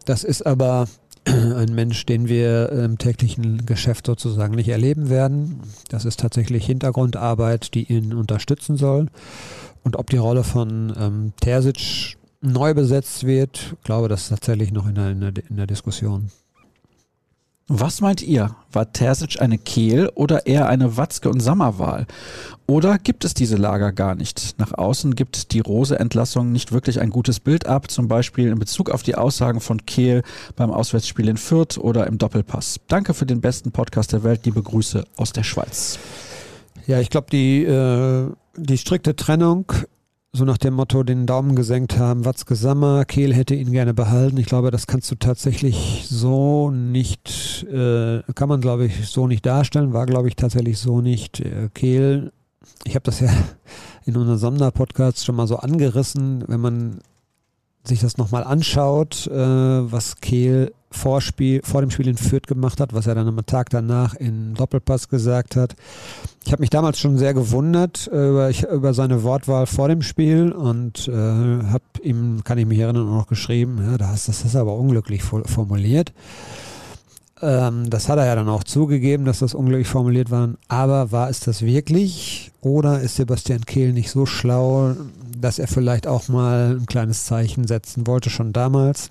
Das ist aber ein Mensch, den wir im täglichen Geschäft sozusagen nicht erleben werden. Das ist tatsächlich Hintergrundarbeit, die ihn unterstützen soll. Und ob die Rolle von ähm, Terzic neu besetzt wird, glaube das ist tatsächlich noch in der, in der, in der Diskussion. Was meint ihr? War Terzic eine Kehl oder eher eine Watzke- und Sammerwahl? Oder gibt es diese Lager gar nicht? Nach außen gibt die Rose-Entlassung nicht wirklich ein gutes Bild ab, zum Beispiel in Bezug auf die Aussagen von Kehl beim Auswärtsspiel in Fürth oder im Doppelpass. Danke für den besten Podcast der Welt. Liebe Grüße aus der Schweiz. Ja, ich glaube, die, äh, die strikte Trennung so nach dem Motto den Daumen gesenkt haben, Watzke Sammer, Kehl hätte ihn gerne behalten. Ich glaube, das kannst du tatsächlich so nicht, äh, kann man glaube ich so nicht darstellen, war glaube ich tatsächlich so nicht. Äh, Kehl, ich habe das ja in unserem Sonderpodcast schon mal so angerissen, wenn man sich das nochmal anschaut, äh, was Kehl vor, Spiel, vor dem Spiel in Fürth gemacht hat, was er dann am Tag danach in Doppelpass gesagt hat. Ich habe mich damals schon sehr gewundert äh, über, ich, über seine Wortwahl vor dem Spiel und äh, habe ihm, kann ich mich erinnern, auch noch geschrieben, ja, das, das ist aber unglücklich formuliert. ähm, das hat er ja dann auch zugegeben, dass das unglücklich formuliert war. Aber war es das wirklich? Oder ist Sebastian Kehl nicht so schlau, dass er vielleicht auch mal ein kleines Zeichen setzen wollte, schon damals?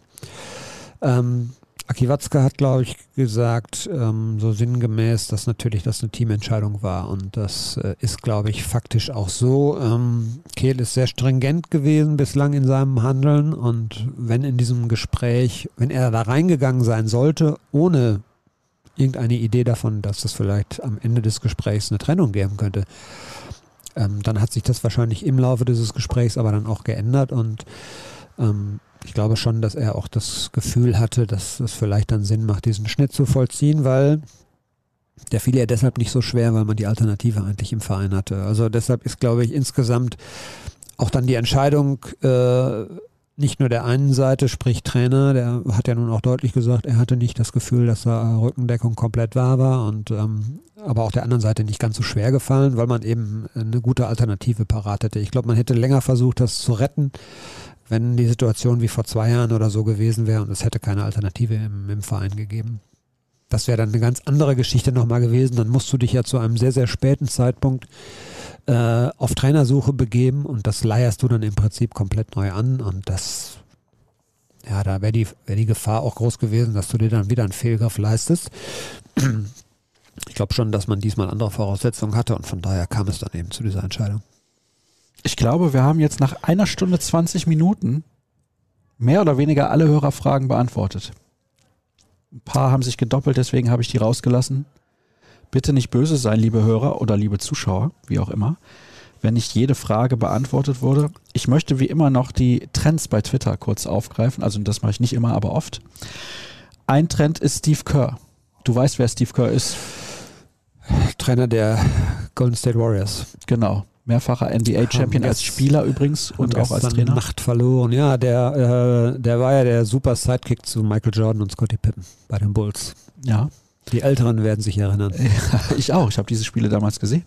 Ähm, Aki Watzke hat, glaube ich, gesagt, ähm, so sinngemäß, dass natürlich das eine Teamentscheidung war. Und das äh, ist, glaube ich, faktisch auch so. Ähm, Kehl ist sehr stringent gewesen bislang in seinem Handeln. Und wenn in diesem Gespräch, wenn er da reingegangen sein sollte, ohne irgendeine Idee davon, dass es vielleicht am Ende des Gesprächs eine Trennung geben könnte, ähm, dann hat sich das wahrscheinlich im Laufe dieses Gesprächs aber dann auch geändert. Und ähm, ich glaube schon, dass er auch das Gefühl hatte, dass es vielleicht dann Sinn macht, diesen Schnitt zu vollziehen, weil der fiel ja deshalb nicht so schwer, weil man die Alternative eigentlich im Verein hatte. Also deshalb ist, glaube ich, insgesamt auch dann die Entscheidung äh, nicht nur der einen Seite, sprich Trainer, der hat ja nun auch deutlich gesagt, er hatte nicht das Gefühl, dass da Rückendeckung komplett wahr war und ähm, aber auch der anderen Seite nicht ganz so schwer gefallen, weil man eben eine gute Alternative parat hätte. Ich glaube, man hätte länger versucht, das zu retten wenn die Situation wie vor zwei Jahren oder so gewesen wäre und es hätte keine Alternative im, im Verein gegeben. Das wäre dann eine ganz andere Geschichte nochmal gewesen. Dann musst du dich ja zu einem sehr, sehr späten Zeitpunkt äh, auf Trainersuche begeben und das leierst du dann im Prinzip komplett neu an und das, ja, da wäre die, wär die Gefahr auch groß gewesen, dass du dir dann wieder einen Fehlgriff leistest. Ich glaube schon, dass man diesmal andere Voraussetzungen hatte und von daher kam es dann eben zu dieser Entscheidung. Ich glaube, wir haben jetzt nach einer Stunde 20 Minuten mehr oder weniger alle Hörerfragen beantwortet. Ein paar haben sich gedoppelt, deswegen habe ich die rausgelassen. Bitte nicht böse sein, liebe Hörer oder liebe Zuschauer, wie auch immer, wenn nicht jede Frage beantwortet wurde. Ich möchte wie immer noch die Trends bei Twitter kurz aufgreifen. Also das mache ich nicht immer, aber oft. Ein Trend ist Steve Kerr. Du weißt, wer Steve Kerr ist. Trainer der Golden State Warriors. Genau mehrfacher NBA-Champion als Spieler übrigens und auch als Trainer. Nacht verloren. Ja, der, äh, der war ja der super Sidekick zu Michael Jordan und Scottie Pippen bei den Bulls. Ja. Die Älteren werden sich erinnern. Ich auch. Ich habe diese Spiele damals gesehen.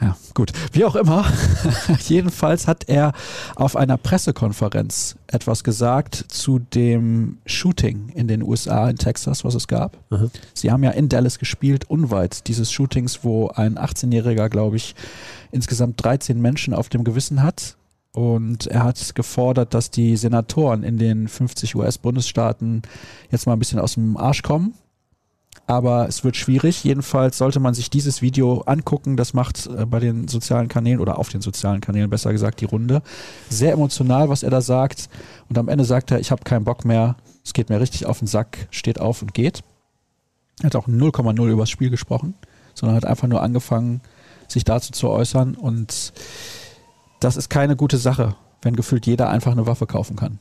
Ja, gut. Wie auch immer. Jedenfalls hat er auf einer Pressekonferenz etwas gesagt zu dem Shooting in den USA, in Texas, was es gab. Mhm. Sie haben ja in Dallas gespielt, unweit dieses Shootings, wo ein 18-Jähriger, glaube ich, insgesamt 13 Menschen auf dem Gewissen hat. Und er hat gefordert, dass die Senatoren in den 50 US-Bundesstaaten jetzt mal ein bisschen aus dem Arsch kommen aber es wird schwierig. Jedenfalls sollte man sich dieses Video angucken. Das macht äh, bei den sozialen Kanälen oder auf den sozialen Kanälen besser gesagt die Runde. Sehr emotional, was er da sagt. Und am Ende sagt er, ich habe keinen Bock mehr. Es geht mir richtig auf den Sack, steht auf und geht. Er hat auch 0,0 über das Spiel gesprochen, sondern hat einfach nur angefangen, sich dazu zu äußern. Und das ist keine gute Sache, wenn gefühlt jeder einfach eine Waffe kaufen kann.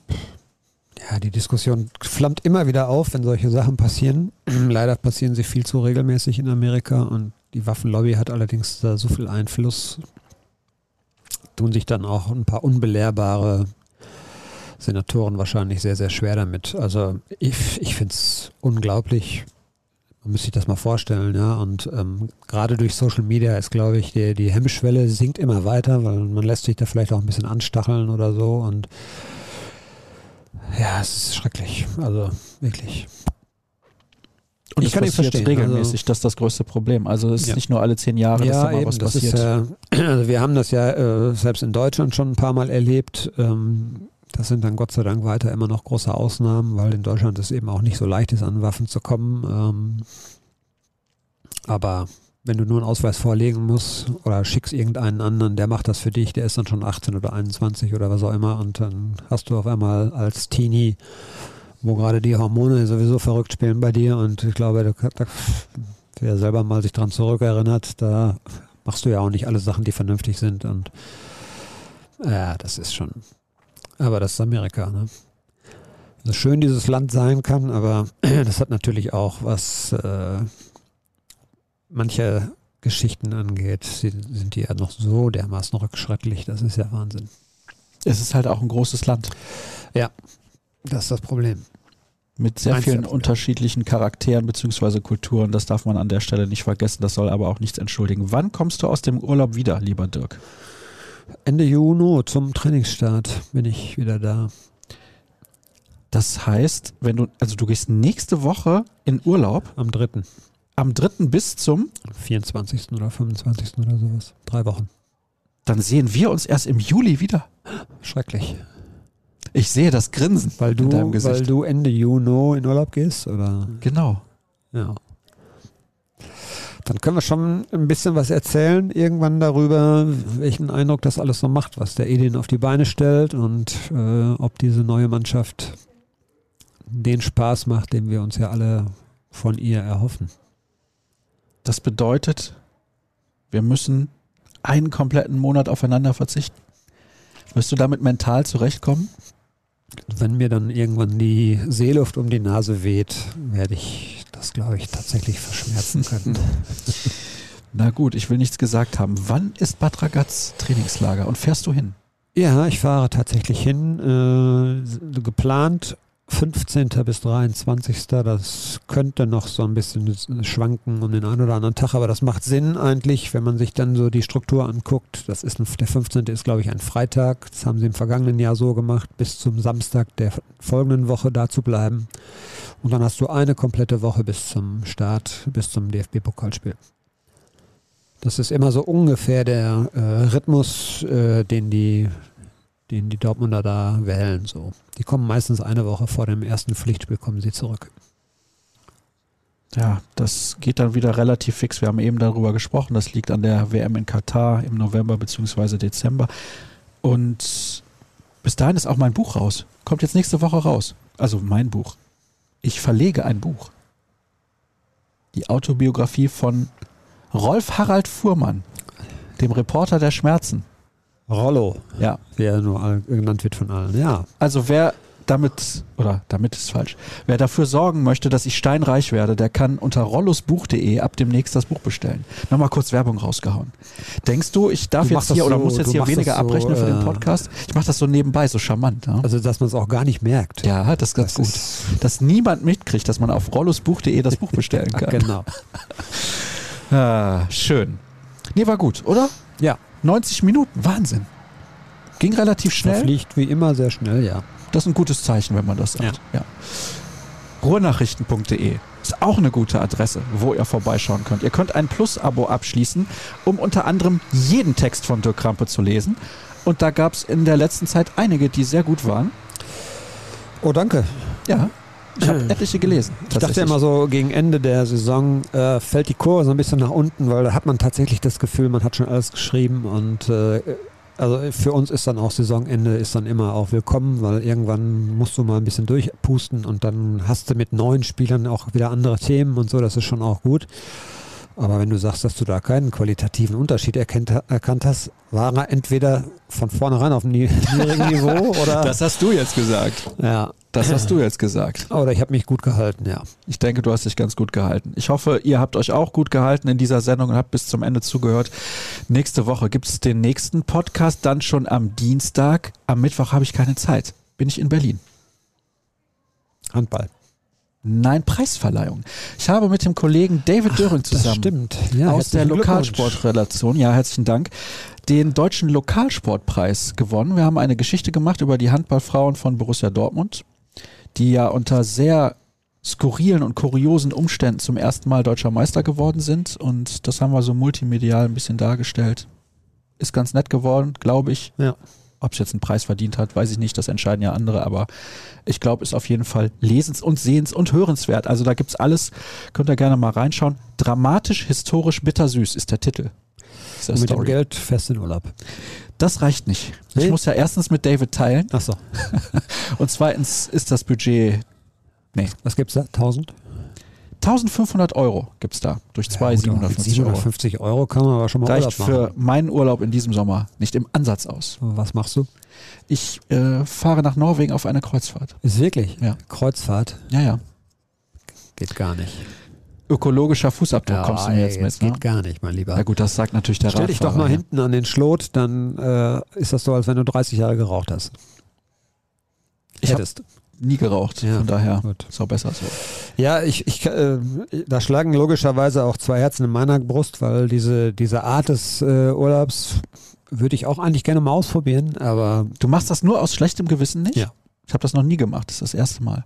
Ja, die Diskussion flammt immer wieder auf, wenn solche Sachen passieren. Leider passieren sie viel zu regelmäßig in Amerika und die Waffenlobby hat allerdings da so viel Einfluss, tun sich dann auch ein paar unbelehrbare Senatoren wahrscheinlich sehr, sehr schwer damit. Also ich, ich finde es unglaublich. Man muss sich das mal vorstellen, ja. Und ähm, gerade durch Social Media ist, glaube ich, die, die Hemmschwelle sinkt immer weiter, weil man lässt sich da vielleicht auch ein bisschen anstacheln oder so. Und ja, es ist schrecklich. Also wirklich. Und ich kann nicht verstehen. regelmäßig, also, das ist das größte Problem. Also es ist ja. nicht nur alle zehn Jahre, ja, dass da mal eben, was passiert. Ist, äh, also wir haben das ja äh, selbst in Deutschland schon ein paar Mal erlebt. Ähm, das sind dann Gott sei Dank weiter immer noch große Ausnahmen, weil in Deutschland es eben auch nicht so leicht ist, an Waffen zu kommen. Ähm, aber wenn du nur einen Ausweis vorlegen musst oder schickst irgendeinen anderen, der macht das für dich, der ist dann schon 18 oder 21 oder was auch immer und dann hast du auf einmal als Teenie, wo gerade die Hormone sowieso verrückt spielen bei dir und ich glaube, da, wer selber mal sich dran zurückerinnert, da machst du ja auch nicht alle Sachen, die vernünftig sind und ja, das ist schon, aber das ist Amerika, ne? So schön dieses Land sein kann, aber das hat natürlich auch was äh, manche Geschichten angeht, sind die ja noch so dermaßen rückschrittlich. Das ist ja Wahnsinn. Es ist halt auch ein großes Land. Ja, das ist das Problem. Mit sehr Meinst vielen unterschiedlichen Charakteren bzw. Kulturen. Das darf man an der Stelle nicht vergessen. Das soll aber auch nichts entschuldigen. Wann kommst du aus dem Urlaub wieder, lieber Dirk? Ende Juni zum Trainingsstart bin ich wieder da. Das heißt, wenn du, also du gehst nächste Woche in Urlaub. Am 3. Am 3. bis zum 24. oder 25. oder sowas. Drei Wochen. Dann sehen wir uns erst im Juli wieder. Schrecklich. Ich sehe das Grinsen weil du, in deinem Gesicht. Weil du Ende Juni in Urlaub gehst, oder? Genau. Ja. Dann können wir schon ein bisschen was erzählen irgendwann darüber, welchen Eindruck das alles so macht, was der Edin auf die Beine stellt und äh, ob diese neue Mannschaft den Spaß macht, den wir uns ja alle von ihr erhoffen. Das bedeutet, wir müssen einen kompletten Monat aufeinander verzichten. Wirst du damit mental zurechtkommen? Wenn mir dann irgendwann die Seeluft um die Nase weht, werde ich das, glaube ich, tatsächlich verschmerzen können. Na gut, ich will nichts gesagt haben. Wann ist Bad Ragaz Trainingslager und fährst du hin? Ja, ich fahre tatsächlich hin. Äh, geplant 15. bis 23. Das könnte noch so ein bisschen schwanken um den einen oder anderen Tag, aber das macht Sinn eigentlich, wenn man sich dann so die Struktur anguckt. Das ist ein, der 15. ist, glaube ich, ein Freitag. Das haben sie im vergangenen Jahr so gemacht, bis zum Samstag der folgenden Woche da zu bleiben. Und dann hast du eine komplette Woche bis zum Start, bis zum DFB-Pokalspiel. Das ist immer so ungefähr der äh, Rhythmus, äh, den die den die Dortmunder da wählen. So. Die kommen meistens eine Woche vor dem ersten Pflichtspiel, kommen sie zurück. Ja, das geht dann wieder relativ fix. Wir haben eben darüber gesprochen. Das liegt an der WM in Katar im November bzw. Dezember. Und bis dahin ist auch mein Buch raus. Kommt jetzt nächste Woche raus. Also mein Buch. Ich verlege ein Buch. Die Autobiografie von Rolf Harald Fuhrmann, dem Reporter der Schmerzen. Rollo. Ja. Wie er nur genannt wird von allen, ja. Also wer damit, oder damit ist falsch, wer dafür sorgen möchte, dass ich steinreich werde, der kann unter rollosbuch.de ab demnächst das Buch bestellen. Nochmal kurz Werbung rausgehauen. Denkst du, ich darf du jetzt hier so, oder muss jetzt hier weniger so, abrechnen für den äh, Podcast? Ich mache das so nebenbei, so charmant. Ja? Also, dass man es auch gar nicht merkt. Ja, das ist ganz das gut. Ist dass niemand mitkriegt, dass man auf rollosbuch.de das Buch bestellen kann. genau. ah, schön. Nee, war gut, oder? Ja. 90 Minuten, Wahnsinn. Ging relativ schnell. Fliegt wie immer sehr schnell, ja. Das ist ein gutes Zeichen, wenn man das sagt. Ja. ja. Ruhrnachrichten.de ist auch eine gute Adresse, wo ihr vorbeischauen könnt. Ihr könnt ein Plus-Abo abschließen, um unter anderem jeden Text von Dirk Krampe zu lesen. Und da gab es in der letzten Zeit einige, die sehr gut waren. Oh, danke. Ja, ich habe etliche gelesen. Ich dachte immer so, gegen Ende der Saison äh, fällt die Kurve so ein bisschen nach unten, weil da hat man tatsächlich das Gefühl, man hat schon alles geschrieben und äh, also für uns ist dann auch Saisonende ist dann immer auch willkommen, weil irgendwann musst du mal ein bisschen durchpusten und dann hast du mit neuen Spielern auch wieder andere Themen und so, das ist schon auch gut. Aber wenn du sagst, dass du da keinen qualitativen Unterschied erkennt, erkannt hast, war er entweder von vornherein auf einem niedrigen Niveau oder. Das hast du jetzt gesagt. Ja. Das hast du jetzt gesagt. Oder ich habe mich gut gehalten, ja. Ich denke, du hast dich ganz gut gehalten. Ich hoffe, ihr habt euch auch gut gehalten in dieser Sendung und habt bis zum Ende zugehört. Nächste Woche gibt es den nächsten Podcast, dann schon am Dienstag. Am Mittwoch habe ich keine Zeit. Bin ich in Berlin. Handball. Nein, Preisverleihung. Ich habe mit dem Kollegen David Döring zusammen ja, aus der Lokalsportrelation, ja, herzlichen Dank, den deutschen Lokalsportpreis gewonnen. Wir haben eine Geschichte gemacht über die Handballfrauen von Borussia Dortmund, die ja unter sehr skurrilen und kuriosen Umständen zum ersten Mal deutscher Meister geworden sind. Und das haben wir so multimedial ein bisschen dargestellt. Ist ganz nett geworden, glaube ich. Ja. Ob es jetzt einen Preis verdient hat, weiß ich nicht, das entscheiden ja andere, aber ich glaube, ist auf jeden Fall lesens- und sehens- und hörenswert. Also da gibt es alles, könnt ihr gerne mal reinschauen. Dramatisch, historisch, bittersüß ist der Titel. Mit Story. dem Geld fest in Urlaub. Das reicht nicht. Nee? Ich muss ja erstens mit David teilen. Ach so. und zweitens ist das Budget. Nee. Was gibt's da? 1000? 1500 Euro gibt es da durch zwei ja, 750 Euro. 750 Euro kann man aber schon mal Reicht für meinen Urlaub in diesem Sommer nicht im Ansatz aus. Was machst du? Ich äh, fahre nach Norwegen auf eine Kreuzfahrt. Ist wirklich? Ja. Kreuzfahrt? Ja, ja. Geht gar nicht. Ökologischer Fußabdruck ja, kommst du mir jetzt mit. Das geht ne? gar nicht, mein Lieber. Ja gut, das sagt natürlich der Stell dich doch mal ja. hinten an den Schlot, dann äh, ist das so, als wenn du 30 Jahre geraucht hast. Ich Hättest nie geraucht. Ja, Von daher gut. ist auch besser so. Ja, ich, ich äh, da schlagen logischerweise auch zwei Herzen in meiner Brust, weil diese, diese Art des äh, Urlaubs würde ich auch eigentlich gerne mal ausprobieren, aber. Du machst das nur aus schlechtem Gewissen nicht? Ja. Ich habe das noch nie gemacht, das ist das erste Mal.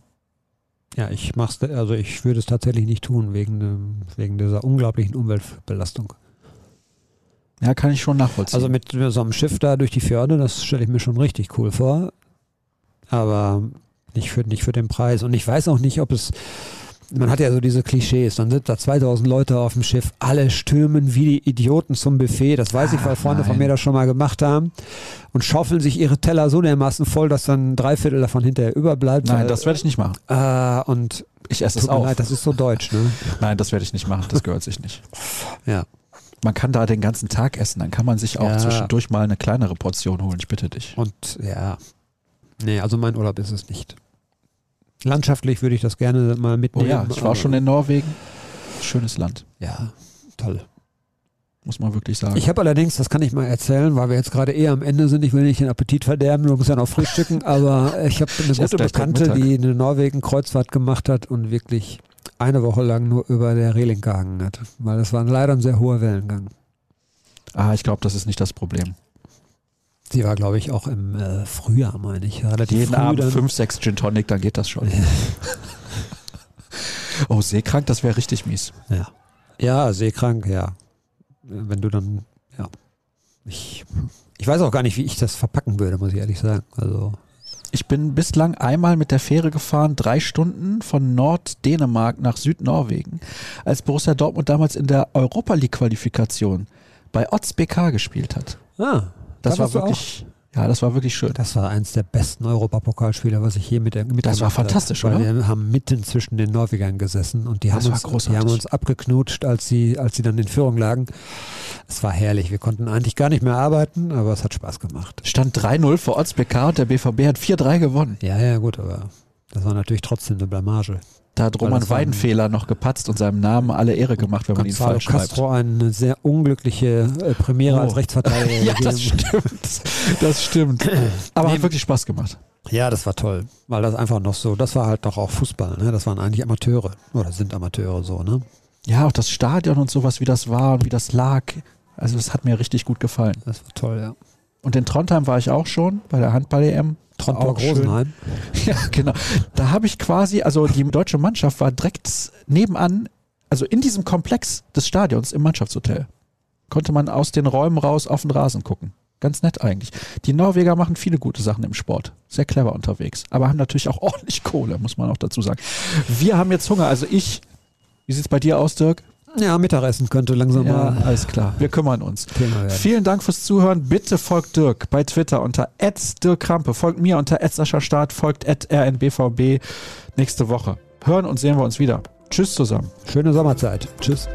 Ja, ich mach's, also ich würde es tatsächlich nicht tun, wegen, wegen dieser unglaublichen Umweltbelastung. Ja, kann ich schon nachvollziehen. Also mit so einem Schiff da durch die Fjorde, das stelle ich mir schon richtig cool vor. Aber nicht für, nicht für den Preis. Und ich weiß auch nicht, ob es, man hat ja so diese Klischees, dann sind da 2000 Leute auf dem Schiff, alle stürmen wie die Idioten zum Buffet, das weiß ich, weil Freunde Nein. von mir das schon mal gemacht haben und schaufeln sich ihre Teller so dermaßen voll, dass dann drei Viertel davon hinterher überbleibt. Nein, weil, das werde ich nicht machen. Äh, und ich esse es auch. Leid, das ist so deutsch, ne? Nein, das werde ich nicht machen, das gehört sich nicht. ja. Man kann da den ganzen Tag essen, dann kann man sich auch ja. zwischendurch mal eine kleinere Portion holen, ich bitte dich. Und ja, nee, also mein Urlaub ist es nicht. Landschaftlich würde ich das gerne mal mitnehmen. Oh ja, ich war schon in Norwegen. Schönes Land. Ja, toll. Muss man wirklich sagen. Ich habe allerdings, das kann ich mal erzählen, weil wir jetzt gerade eher am Ende sind, ich will nicht den Appetit verderben, du musst ja noch frühstücken, aber ich habe eine gute Bekannte, die eine Norwegen-Kreuzfahrt gemacht hat und wirklich eine Woche lang nur über der Reling gehangen hat, weil das war leider ein sehr hoher Wellengang. Ah, ich glaube, das ist nicht das Problem. Sie war, glaube ich, auch im äh, Frühjahr, meine ich. Relativ Jeden Abend dann. fünf, sechs Gin Tonic, dann geht das schon. oh, seekrank, das wäre richtig mies. Ja. Ja, seekrank, ja. Wenn du dann, ja. Ich, ich weiß auch gar nicht, wie ich das verpacken würde, muss ich ehrlich sagen. Also. Ich bin bislang einmal mit der Fähre gefahren, drei Stunden von Norddänemark nach Südnorwegen, als Borussia Dortmund damals in der Europa League Qualifikation bei Otz BK gespielt hat. Ah. Das war wirklich, ja, das war wirklich schön. Das war eins der besten Europapokalspiele, was ich je mit, mit Das war fantastisch, habe, oder? Wir haben mitten zwischen den Norwegern gesessen und die haben, uns, die haben uns abgeknutscht, als sie, als sie dann in Führung lagen. Es war herrlich. Wir konnten eigentlich gar nicht mehr arbeiten, aber es hat Spaß gemacht. Stand 3-0 vor Ortsbk und der BVB hat 4-3 gewonnen. Ja, ja, gut, aber das war natürlich trotzdem eine Blamage. Da hat Roman Weidenfehler noch gepatzt und seinem Namen alle Ehre gemacht, wenn man ihn falsch schreibt. Castro eine sehr unglückliche äh, Premiere oh. als Rechtsverteidiger. ja, das stimmt. Das stimmt. Aber nee, hat wirklich Spaß gemacht. Ja, das war toll, weil das einfach noch so, das war halt doch auch Fußball, ne? Das waren eigentlich Amateure oder sind Amateure so, ne? Ja, auch das Stadion und sowas, wie das war und wie das lag. Also das hat mir richtig gut gefallen. Das war toll, ja. Und in Trondheim war ich auch schon bei der Handball-EM. Trondheim Rosenheim. Ja, genau. Da habe ich quasi, also die deutsche Mannschaft war direkt nebenan, also in diesem Komplex des Stadions im Mannschaftshotel. Konnte man aus den Räumen raus auf den Rasen gucken. Ganz nett eigentlich. Die Norweger machen viele gute Sachen im Sport. Sehr clever unterwegs. Aber haben natürlich auch ordentlich Kohle, muss man auch dazu sagen. Wir haben jetzt Hunger. Also ich, wie sieht es bei dir aus, Dirk? Ja, Mittagessen könnte langsam ja, mal. Alles klar, wir kümmern uns. Vielen Dank fürs Zuhören. Bitte folgt Dirk bei Twitter unter Dirk Krampe. Folgt mir unter Start, folgt rnbvb nächste Woche. Hören und sehen wir uns wieder. Tschüss zusammen. Schöne Sommerzeit. Tschüss.